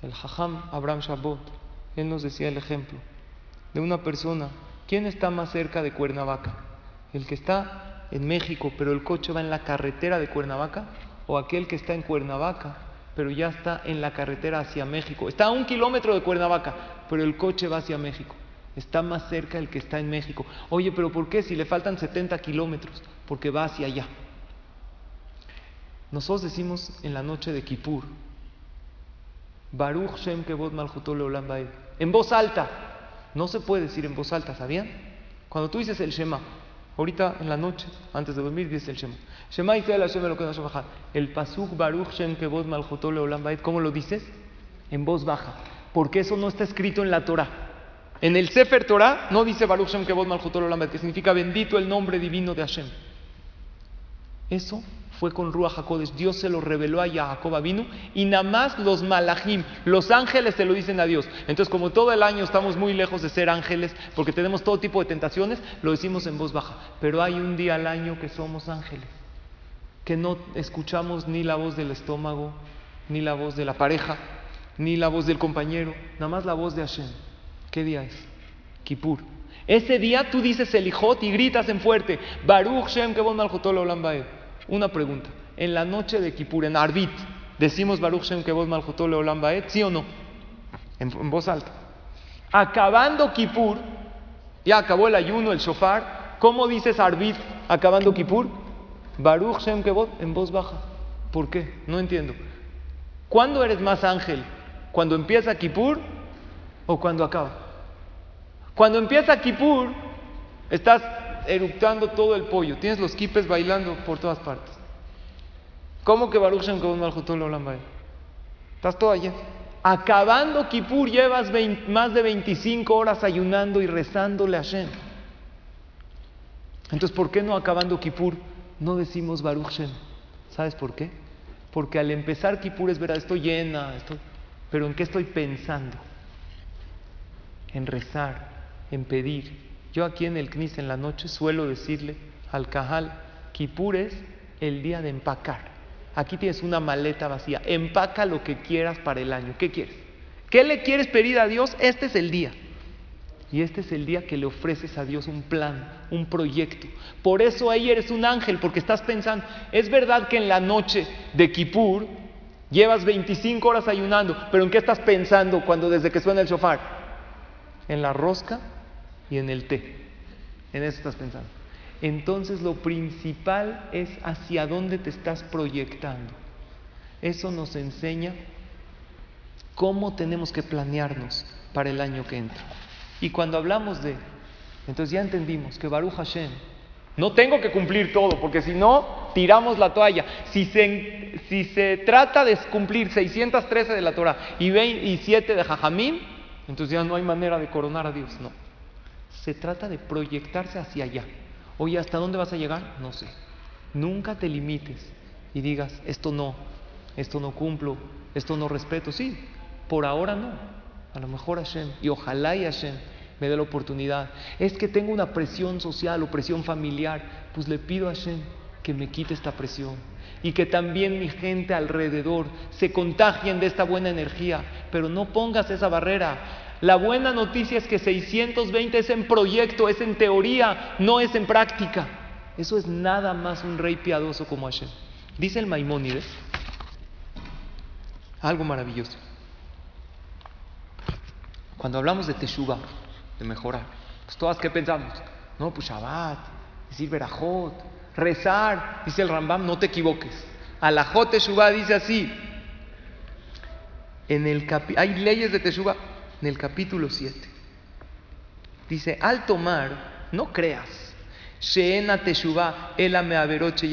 El Jajam Abraham Shabbat, él nos decía el ejemplo de una persona, ¿quién está más cerca de Cuernavaca? ¿El que está en México, pero el coche va en la carretera de Cuernavaca? ¿O aquel que está en Cuernavaca, pero ya está en la carretera hacia México? Está a un kilómetro de Cuernavaca, pero el coche va hacia México. Está más cerca el que está en México. Oye, pero ¿por qué si le faltan 70 kilómetros? Porque va hacia allá. Nosotros decimos en la noche de Kippur, Baruch Shem Kevod en voz alta, no se puede decir en voz alta, ¿sabían? Cuando tú dices el Shema, ahorita en la noche, antes de dormir, dices el Shema. Shema Israel Hashem que El Pasuk Baruch Shem Kevod Malchutole Olam ¿cómo lo dices? En voz baja. Porque eso no está escrito en la Torah. En el Sefer Torah no dice Baruch Shem Kevod Malchutole Olam que significa bendito el nombre divino de Hashem. Eso fue con Ruach HaKodesh. Dios se lo reveló a Jacob vino y nada más los malachim, los ángeles se lo dicen a Dios. Entonces, como todo el año estamos muy lejos de ser ángeles, porque tenemos todo tipo de tentaciones, lo decimos en voz baja. Pero hay un día al año que somos ángeles, que no escuchamos ni la voz del estómago, ni la voz de la pareja, ni la voz del compañero, nada más la voz de Hashem. ¿Qué día es? Kippur. Ese día tú dices el y gritas en fuerte, Baruch Shem Kevon Malchotol Olam Una pregunta, en la noche de Kippur, en Arbit, decimos Baruch Shem Kevon Malchotol Olam ¿sí o no? En, voz alta. Acabando Kippur, ya acabó el ayuno, el shofar, ¿cómo dices Arbit acabando Kippur? Baruch Shem Kevon en voz baja. ¿Por qué? No entiendo. ¿Cuándo eres más ángel? ¿Cuando empieza Kippur o cuando acaba? Cuando empieza Kippur, estás eructando todo el pollo. Tienes los kipes bailando por todas partes. ¿Cómo que Baruch Shem Estás todo allá. Acabando Kippur, llevas más de 25 horas ayunando y rezándole a Shem. Entonces, ¿por qué no acabando Kippur no decimos Baruch Shem? ¿Sabes por qué? Porque al empezar Kippur es verdad, estoy llena, estoy, pero ¿en qué estoy pensando? En rezar, en pedir. Yo aquí en el Knis en la noche suelo decirle al Cajal, Kippur es el día de empacar. Aquí tienes una maleta vacía, empaca lo que quieras para el año. ¿Qué quieres? ¿Qué le quieres pedir a Dios? Este es el día. Y este es el día que le ofreces a Dios un plan, un proyecto. Por eso ahí eres un ángel, porque estás pensando, es verdad que en la noche de Kippur llevas 25 horas ayunando, pero ¿en qué estás pensando cuando desde que suena el shofar? En la rosca y en el té. En eso estás pensando. Entonces lo principal es hacia dónde te estás proyectando. Eso nos enseña cómo tenemos que planearnos para el año que entra. Y cuando hablamos de, entonces ya entendimos que Baruch Hashem, no tengo que cumplir todo, porque si no, tiramos la toalla. Si se, si se trata de cumplir 613 de la Torah y, 27 de Jajamim, entonces ya no hay manera de coronar a Dios, no. Se trata de proyectarse hacia allá. Oye, ¿hasta dónde vas a llegar? No sé. Nunca te limites y digas, esto no, esto no cumplo, esto no respeto. Sí, por ahora no. A lo mejor Hashem, y ojalá y Hashem me dé la oportunidad. Es que tengo una presión social o presión familiar, pues le pido a Hashem que me quite esta presión y que también mi gente alrededor se contagien de esta buena energía, pero no pongas esa barrera. La buena noticia es que 620 es en proyecto, es en teoría, no es en práctica. Eso es nada más un rey piadoso como Hashem. Dice el Maimónides algo maravilloso. Cuando hablamos de Teshuvah, de mejorar, pues todas que pensamos, no, pues Shabbat, decir Berajot, rezar, dice el Rambam, no te equivoques. Alajot Teshuvah dice así, en el hay leyes de Teshuvah en el capítulo 7. Dice, al tomar, no creas, Averoche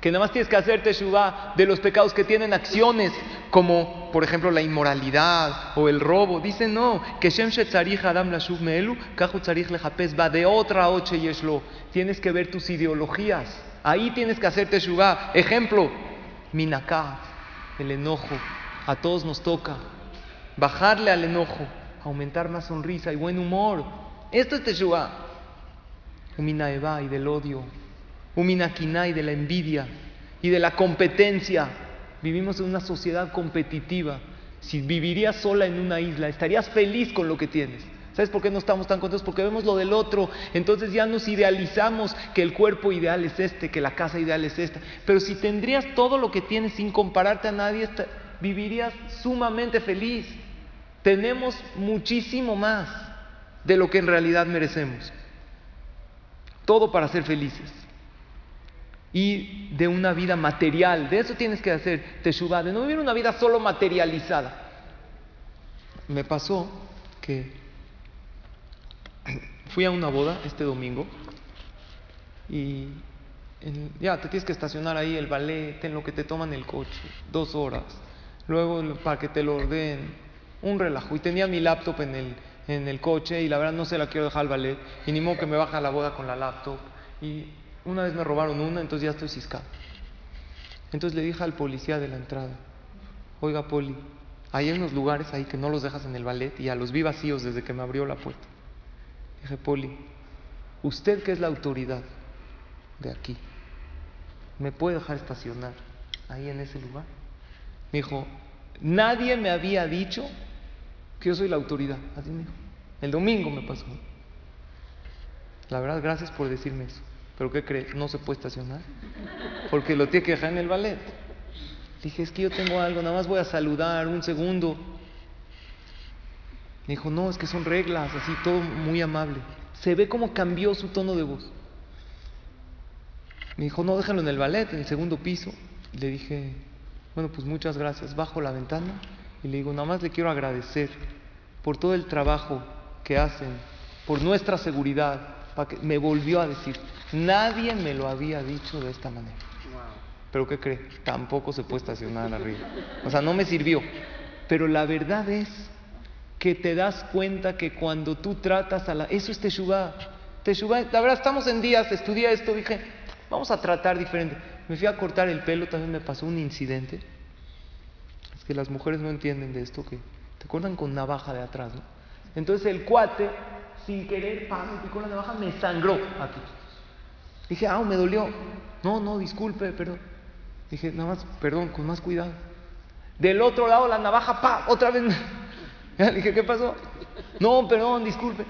que nada más tienes que hacer teshuvah de los pecados que tienen acciones, como por ejemplo la inmoralidad o el robo. Dice no, que Shem Adam Meelu, va de otra oche yeshlo. Tienes que ver tus ideologías. Ahí tienes que hacer teshuvah. Ejemplo, Minaká, el enojo. A todos nos toca bajarle al enojo, aumentar más sonrisa y buen humor. Esto es teshuvah. Uminaeva y del odio y de la envidia y de la competencia. Vivimos en una sociedad competitiva. Si vivirías sola en una isla, estarías feliz con lo que tienes. ¿Sabes por qué no estamos tan contentos? Porque vemos lo del otro. Entonces ya nos idealizamos que el cuerpo ideal es este, que la casa ideal es esta. Pero si tendrías todo lo que tienes sin compararte a nadie, vivirías sumamente feliz. Tenemos muchísimo más de lo que en realidad merecemos. Todo para ser felices y de una vida material. De eso tienes que hacer teshuva, de no vivir una vida solo materializada. Me pasó que fui a una boda este domingo y ya te tienes que estacionar ahí el ballet, en lo que te toman el coche, dos horas, luego para que te lo ordenen, un relajo. Y tenía mi laptop en el, en el coche y la verdad no se la quiero dejar al ballet y ni modo que me baja la boda con la laptop. Y una vez me robaron una, entonces ya estoy ciscado. Entonces le dije al policía de la entrada, oiga Poli, hay unos lugares ahí que no los dejas en el ballet y a los vi vacíos desde que me abrió la puerta. Dije, Poli, usted que es la autoridad de aquí, ¿me puede dejar estacionar ahí en ese lugar? Me dijo, Nadie me había dicho que yo soy la autoridad. Así me dijo. El domingo me pasó. La verdad, gracias por decirme eso. Pero ¿qué crees? No se puede estacionar. Porque lo tiene que dejar en el ballet. Dije, es que yo tengo algo, nada más voy a saludar un segundo. Me dijo, no, es que son reglas, así todo muy amable. Se ve cómo cambió su tono de voz. Me dijo, no, déjalo en el ballet, en el segundo piso. le dije, bueno, pues muchas gracias. Bajo la ventana y le digo, nada más le quiero agradecer por todo el trabajo que hacen, por nuestra seguridad. Para que me volvió a decir, nadie me lo había dicho de esta manera. Pero ¿qué cree? Tampoco se puede estacionar arriba. O sea, no me sirvió. Pero la verdad es que te das cuenta que cuando tú tratas a la... Eso es Teshuvah. Teshuvah, la verdad, estamos en días, estudié esto, dije, vamos a tratar diferente. Me fui a cortar el pelo, también me pasó un incidente. Es que las mujeres no entienden de esto, que te cortan con navaja de atrás, ¿no? Entonces el cuate, sin querer, pa, me picó la navaja, me sangró aquí. Dije, ah, me dolió. No, no, disculpe, perdón. Dije, nada más, perdón, con más cuidado. Del otro lado la navaja, pa, otra vez. Dije, ¿qué pasó? No, perdón, disculpe.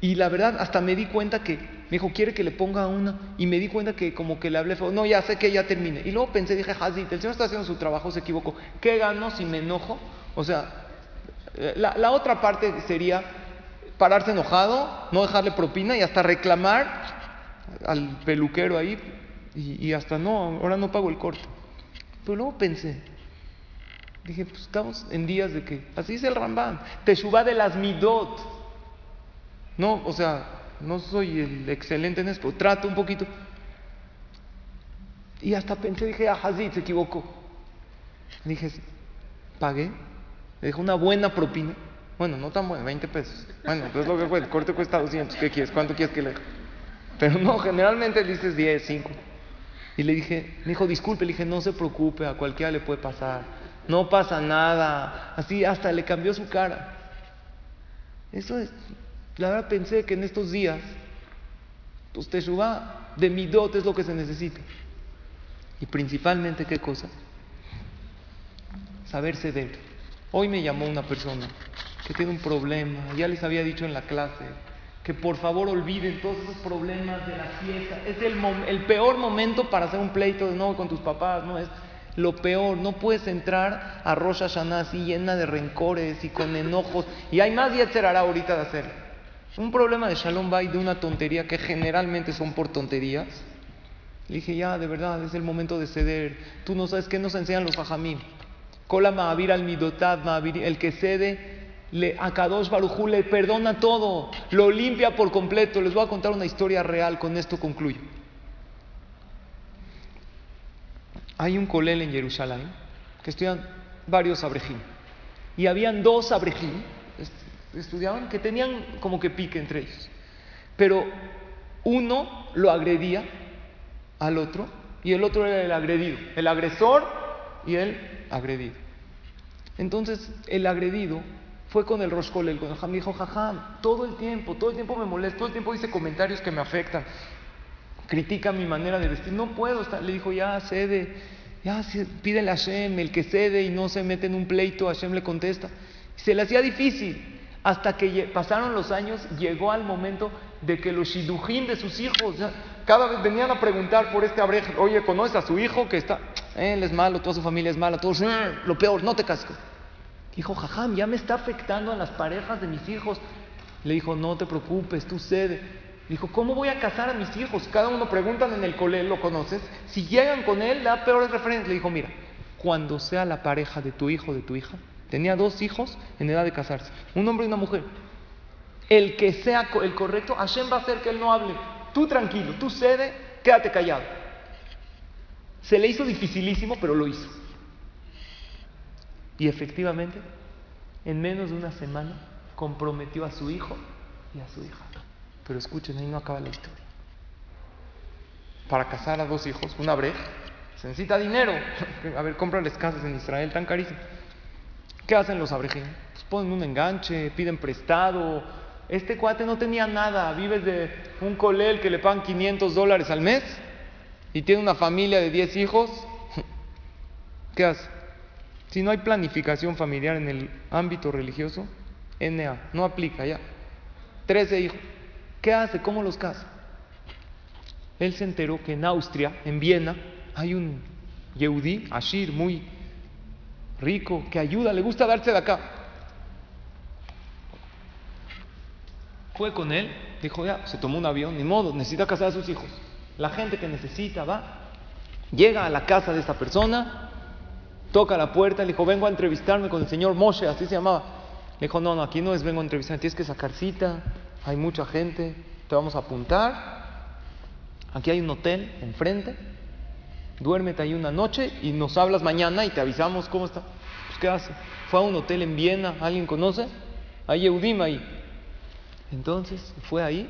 Y la verdad, hasta me di cuenta que me dijo, ¿quiere que le ponga una? Y me di cuenta que como que le hablé No, ya sé que ya termine. Y luego pensé, dije, Hazit, el señor está haciendo su trabajo, se equivocó. ¿Qué gano si me enojo? O sea, la, otra parte sería pararse enojado, no dejarle propina y hasta reclamar al peluquero ahí y, hasta no, ahora no pago el corte. Pero luego pensé, dije, pues estamos en días de que, así es el Rambam, suba de las midot. No, o sea, no soy el excelente en esto, trato un poquito. Y hasta pensé, dije, ah, Hazid se equivocó. Dije, pagué, le dejó una buena propina. Bueno, no tan buena, 20 pesos. Bueno, entonces lo que fue, el corte cuesta 200. ¿Qué quieres? ¿Cuánto quieres que le? Pero no, generalmente dices 10, 5. Y le dije, me dijo, disculpe, le dije, no se preocupe, a cualquiera le puede pasar. No pasa nada. Así hasta le cambió su cara. Eso es, la verdad pensé que en estos días, pues suba de mi dote es lo que se necesita. Y principalmente, ¿qué cosa? Saber ceder. Hoy me llamó una persona que tiene un problema, ya les había dicho en la clase, que por favor olviden todos esos problemas de la fiesta. Es el, peor momento para hacer un pleito de nuevo con tus papás, ¿no? Es lo peor, no puedes entrar a Rosh Hashanah así llena de rencores y con enojos. Y hay más hará ahorita de hacerlo. Un problema de Shalom Bay de una tontería que generalmente son por tonterías. Le dije, ya, de verdad, es el momento de ceder. Tú no sabes qué nos enseñan los fajamim. Kola Ma'avir al Midotad, el que cede le, a Kadosh Barujú le perdona todo, lo limpia por completo. Les voy a contar una historia real, con esto concluyo. Hay un colel en Jerusalén que estudian varios abrejim. Y habían dos abrejim, estudiaban, que tenían como que pique entre ellos. Pero uno lo agredía al otro y el otro era el agredido. El agresor y el agredido. Entonces el agredido fue con el Roscol, el Jajam, dijo, Jajam, todo el tiempo, todo el tiempo me molesta, todo el tiempo dice comentarios que me afectan, critica mi manera de vestir, no puedo estar, le dijo, ya cede, ya pídele a Hashem, el que cede y no se mete en un pleito, Hashem le contesta. Se le hacía difícil, hasta que pasaron los años, llegó al momento de que los shidujim de sus hijos, cada vez venían a preguntar por este abrej, oye, ¿conoces a su hijo que está, él es malo, toda su familia es mala, todos, lo peor, no te casco. Dijo, jajam, ya me está afectando a las parejas de mis hijos. Le dijo, no te preocupes, tú cede. Dijo, ¿cómo voy a casar a mis hijos? Cada uno preguntan en el cole, ¿lo conoces? Si llegan con él, da peores referencias. Le dijo, mira, cuando sea la pareja de tu hijo de tu hija, tenía dos hijos en edad de casarse, un hombre y una mujer. El que sea el correcto, Hashem va a hacer que él no hable. Tú tranquilo, tú cede, quédate callado. Se le hizo dificilísimo, pero lo hizo. Y efectivamente, en menos de una semana, comprometió a su hijo y a su hija. Pero escuchen, ahí no acaba la historia. Para casar a dos hijos, una breja, se necesita dinero. A ver, cómprales casas en Israel tan carísimas. ¿Qué hacen los abrejín? Pues ponen un enganche, piden prestado. Este cuate no tenía nada, vives de un colel que le pagan 500 dólares al mes y tiene una familia de 10 hijos. ¿Qué hace? Si no hay planificación familiar en el ámbito religioso, NA, no aplica ya. Trece hijos. ¿Qué hace? ¿Cómo los casa? Él se enteró que en Austria, en Viena, hay un Yehudi, Ashir, muy rico, que ayuda, le gusta darse de acá. Fue con él, dijo ya, se tomó un avión, ni modo, necesita casar a sus hijos. La gente que necesita va, llega a la casa de esta persona, toca la puerta, le dijo, vengo a entrevistarme con el señor Moshe, así se llamaba. Le dijo, no, no, aquí no es vengo a entrevistarme, tienes que sacar cita, hay mucha gente, te vamos a apuntar. Aquí hay un hotel enfrente, duérmete ahí una noche y nos hablas mañana y te avisamos cómo está. Pues, ¿qué hace? Fue a un hotel en Viena, ¿alguien conoce? Hay Eudima ahí. Entonces fue ahí,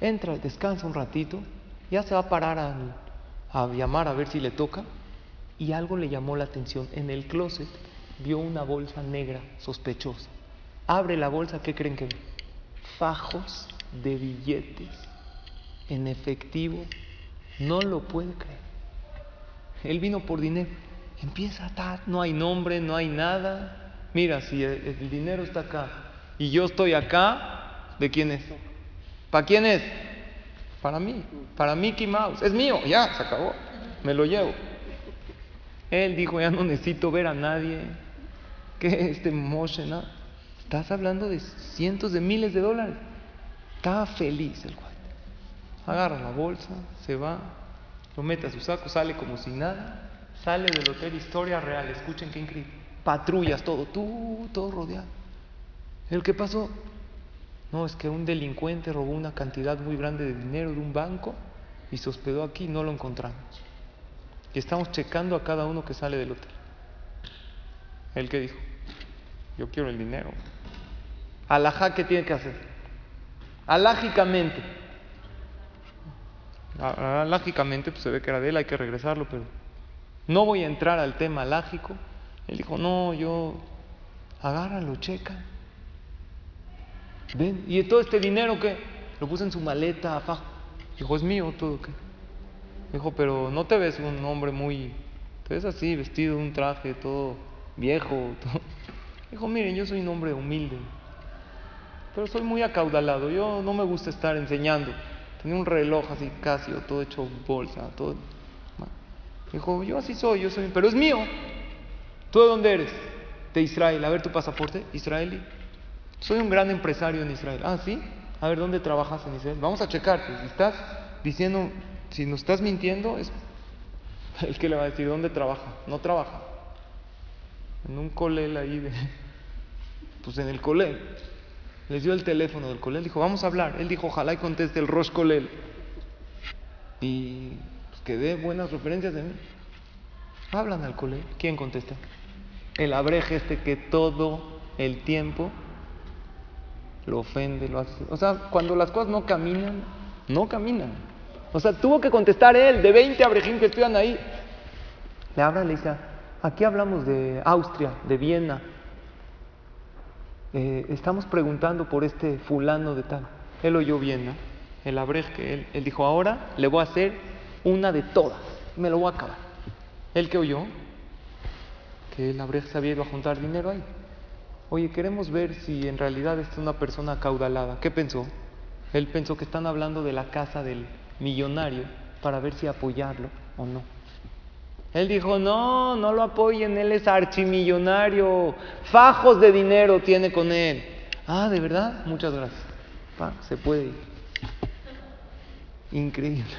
entra, descansa un ratito, ya se va a parar a, a llamar a ver si le toca y algo le llamó la atención. En el closet vio una bolsa negra sospechosa. Abre la bolsa, ¿qué creen que ve? Fajos de billetes en efectivo. No lo puede creer. Él vino por dinero. Empieza a no hay nombre, no hay nada. Mira, si el, dinero está acá y yo estoy acá, ¿de quién es? ¿Para quién es? Para mí, para Mickey Mouse. Es mío, ya, se acabó. Me lo llevo. Él dijo, ya no necesito ver a nadie. ¿Qué este Moshe? No? Estás hablando de cientos de miles de dólares. Estaba feliz el cuate. Agarra la bolsa, se va, lo mete a su saco, sale como si nada. Sale del hotel, historia real. Escuchen qué increíble. Patrullas, todo, tú, todo rodeado. ¿El qué pasó? No, es que un delincuente robó una cantidad muy grande de dinero de un banco y se hospedó aquí y no lo encontramos. Y estamos checando a cada uno que sale del hotel. ¿El qué dijo? Yo quiero el dinero. Alajá, ¿qué tiene que hacer? Alágicamente. Alágicamente, pues se ve que era de él, hay que regresarlo, pero no voy a entrar al tema alágico. Él dijo, no, yo, agárralo, checa. Ven, ¿y todo este dinero qué? Lo puse en su maleta, fajo. Dijo, es mío todo, ¿qué? Dijo, pero no te ves un hombre muy, te ves así, vestido, un traje, todo viejo. Todo. Dijo, miren, yo soy un hombre humilde, pero soy muy acaudalado. Yo no me gusta estar enseñando. Tenía un reloj así, Casio, todo hecho bolsa, todo. Dijo, yo así soy, yo soy, pero es mío. ¿Tú de dónde eres? De Israel. A ver tu pasaporte, israelí. Soy un gran empresario en Israel. Ah, sí. A ver, ¿dónde trabajas en Israel? Vamos a checarte. Si estás diciendo, si nos estás mintiendo, es el que le va a decir dónde trabaja. No trabaja. En un colel ahí de. Pues en el colel. Les dio el teléfono del colel. Dijo, vamos a hablar. Él dijo, ojalá y conteste el Rosh Colel. Y pues, que dé buenas referencias de mí. Hablan al colel. ¿Quién contesta? El abreje este que todo el tiempo lo ofende, lo hace. O sea, cuando las cosas no caminan, no caminan. O sea, tuvo que contestar él, de 20 abrejín que estudian ahí. Le habla, le dice, aquí hablamos de Austria, de Viena. Eh, estamos preguntando por este fulano de tal. Él oyó Viena, el abrej que él, dijo, ahora le voy a hacer una de todas, me lo voy a acabar. ¿Él que oyó? Que el abrej se había ido a juntar dinero ahí. Oye, queremos ver si en realidad es una persona acaudalada. ¿Qué pensó? Él pensó que están hablando de la casa del millonario para ver si apoyarlo o no. Él dijo, no, no lo apoyen, él es archimillonario, fajos de dinero tiene con él. Ah, ¿de verdad? Muchas gracias. Pa, se puede ir. Increíble.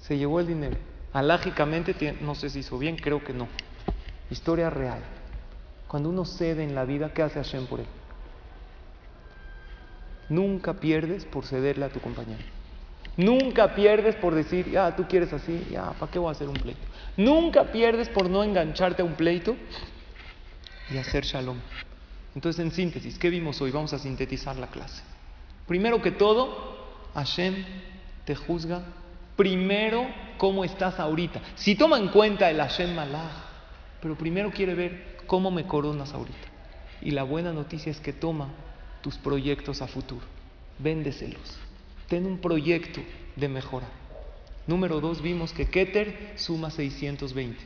Se llevó el dinero. Alágicamente, no sé si hizo bien, creo que no. Historia real. Cuando uno cede en la vida, ¿qué hace Hashem por él? Nunca pierdes por cederle a tu compañero. Nunca pierdes por decir, ya, tú quieres así, ya, ¿para qué voy a hacer un pleito? Nunca pierdes por no engancharte a un pleito y hacer shalom. Entonces, en síntesis, ¿qué vimos hoy? Vamos a sintetizar la clase. Primero que todo, Hashem te juzga primero cómo estás ahorita. Si toma en cuenta el Hashem Malach, pero primero quiere ver cómo me coronas ahorita. Y la buena noticia es que toma tus proyectos a futuro. Véndeselos. Ten un proyecto de mejora. Número dos, vimos que Keter suma 620.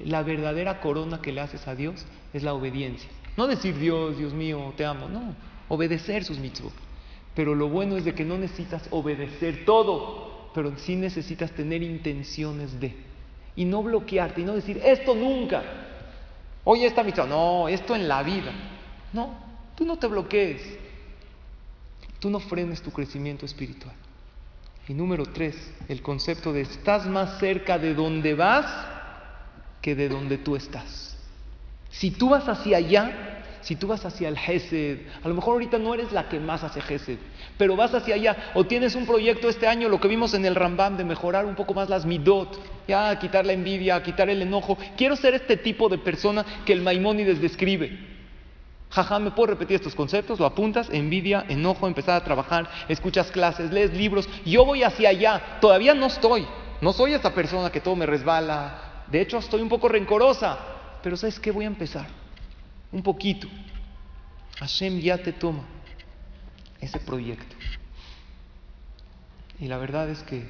La verdadera corona que le haces a Dios es la obediencia. No decir Dios, Dios mío, te amo, no. Obedecer sus mitzvot. Pero lo bueno es de que no necesitas obedecer todo, pero sí necesitas tener intenciones de. Y no bloquearte y no decir, esto nunca. Oye, esta mitzvah, no, esto en la vida. No, tú no te bloquees. Tú no frenes tu crecimiento espiritual. Y número tres, el concepto de estás más cerca de donde vas que de donde tú estás. Si tú vas hacia allá, si tú vas hacia el Gesed, a lo mejor ahorita no eres la que más hace Gesed, pero vas hacia allá, o tienes un proyecto este año, lo que vimos en el Rambam, de mejorar un poco más las midot, ya quitar la envidia, quitar el enojo. Quiero ser este tipo de persona que el Maimónides describe. Jaja, ¿me puedo repetir estos conceptos? Lo apuntas, envidia, enojo, empezar a trabajar, escuchas clases, lees libros. Yo voy hacia allá, todavía no estoy. No soy esa persona que todo me resbala. De hecho, estoy un poco rencorosa. Pero ¿sabes qué? Voy a empezar. Un poquito. Hashem ya te toma ese proyecto. Y la verdad es que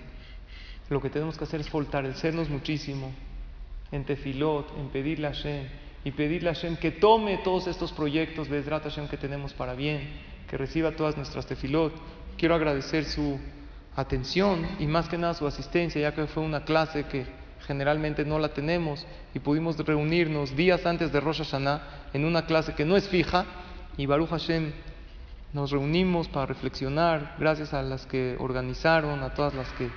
lo que tenemos que hacer es fortalecernos muchísimo en tefilot, en pedirle a Hashem y pedirle a Hashem que tome todos estos proyectos, Bezrat Hashem, que tenemos para bien, que reciba todas nuestras tefilot. Quiero agradecer su atención y más que nada su asistencia, ya que fue una clase que generalmente no la tenemos y pudimos reunirnos días antes de Rosh Hashanah en una clase que no es fija y Baruch Hashem nos reunimos para reflexionar, gracias a las que organizaron, a todas las que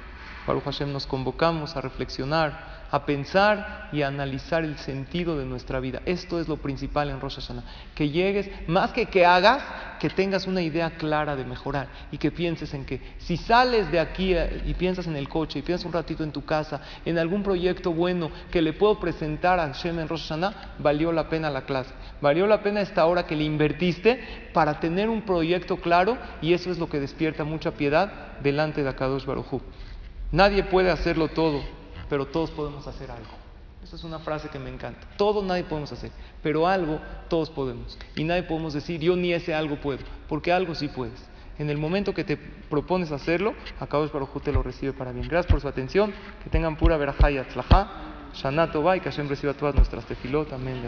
Baruch Hashem nos convocamos a reflexionar, a pensar y a analizar el sentido de nuestra vida. Esto es lo principal en Rosh Hashanah. Que llegues, más que que hagas, que tengas una idea clara de mejorar y que pienses en que si sales de aquí eh, y piensas en el coche y piensas un ratito en tu casa, en algún proyecto bueno que le puedo presentar a Hashem en Rosh valió la pena la clase. Valió la pena esta hora que le invertiste para tener un proyecto claro y eso es lo que despierta mucha piedad delante de Akadosh Baruj Nadie puede hacerlo todo, pero todos podemos hacer algo. Esa es una frase que me encanta. Todo nadie podemos hacer, pero algo todos podemos. Y nadie podemos decir, yo ni ese algo puedo, porque algo sí puedes. En el momento que te propones hacerlo, Akadosh Baruj te lo recibe para bien. Gracias por su atención. Que tengan pura verajá y atzlajá. Shana y que Hashem reciba todas nuestras tefilot. Amén.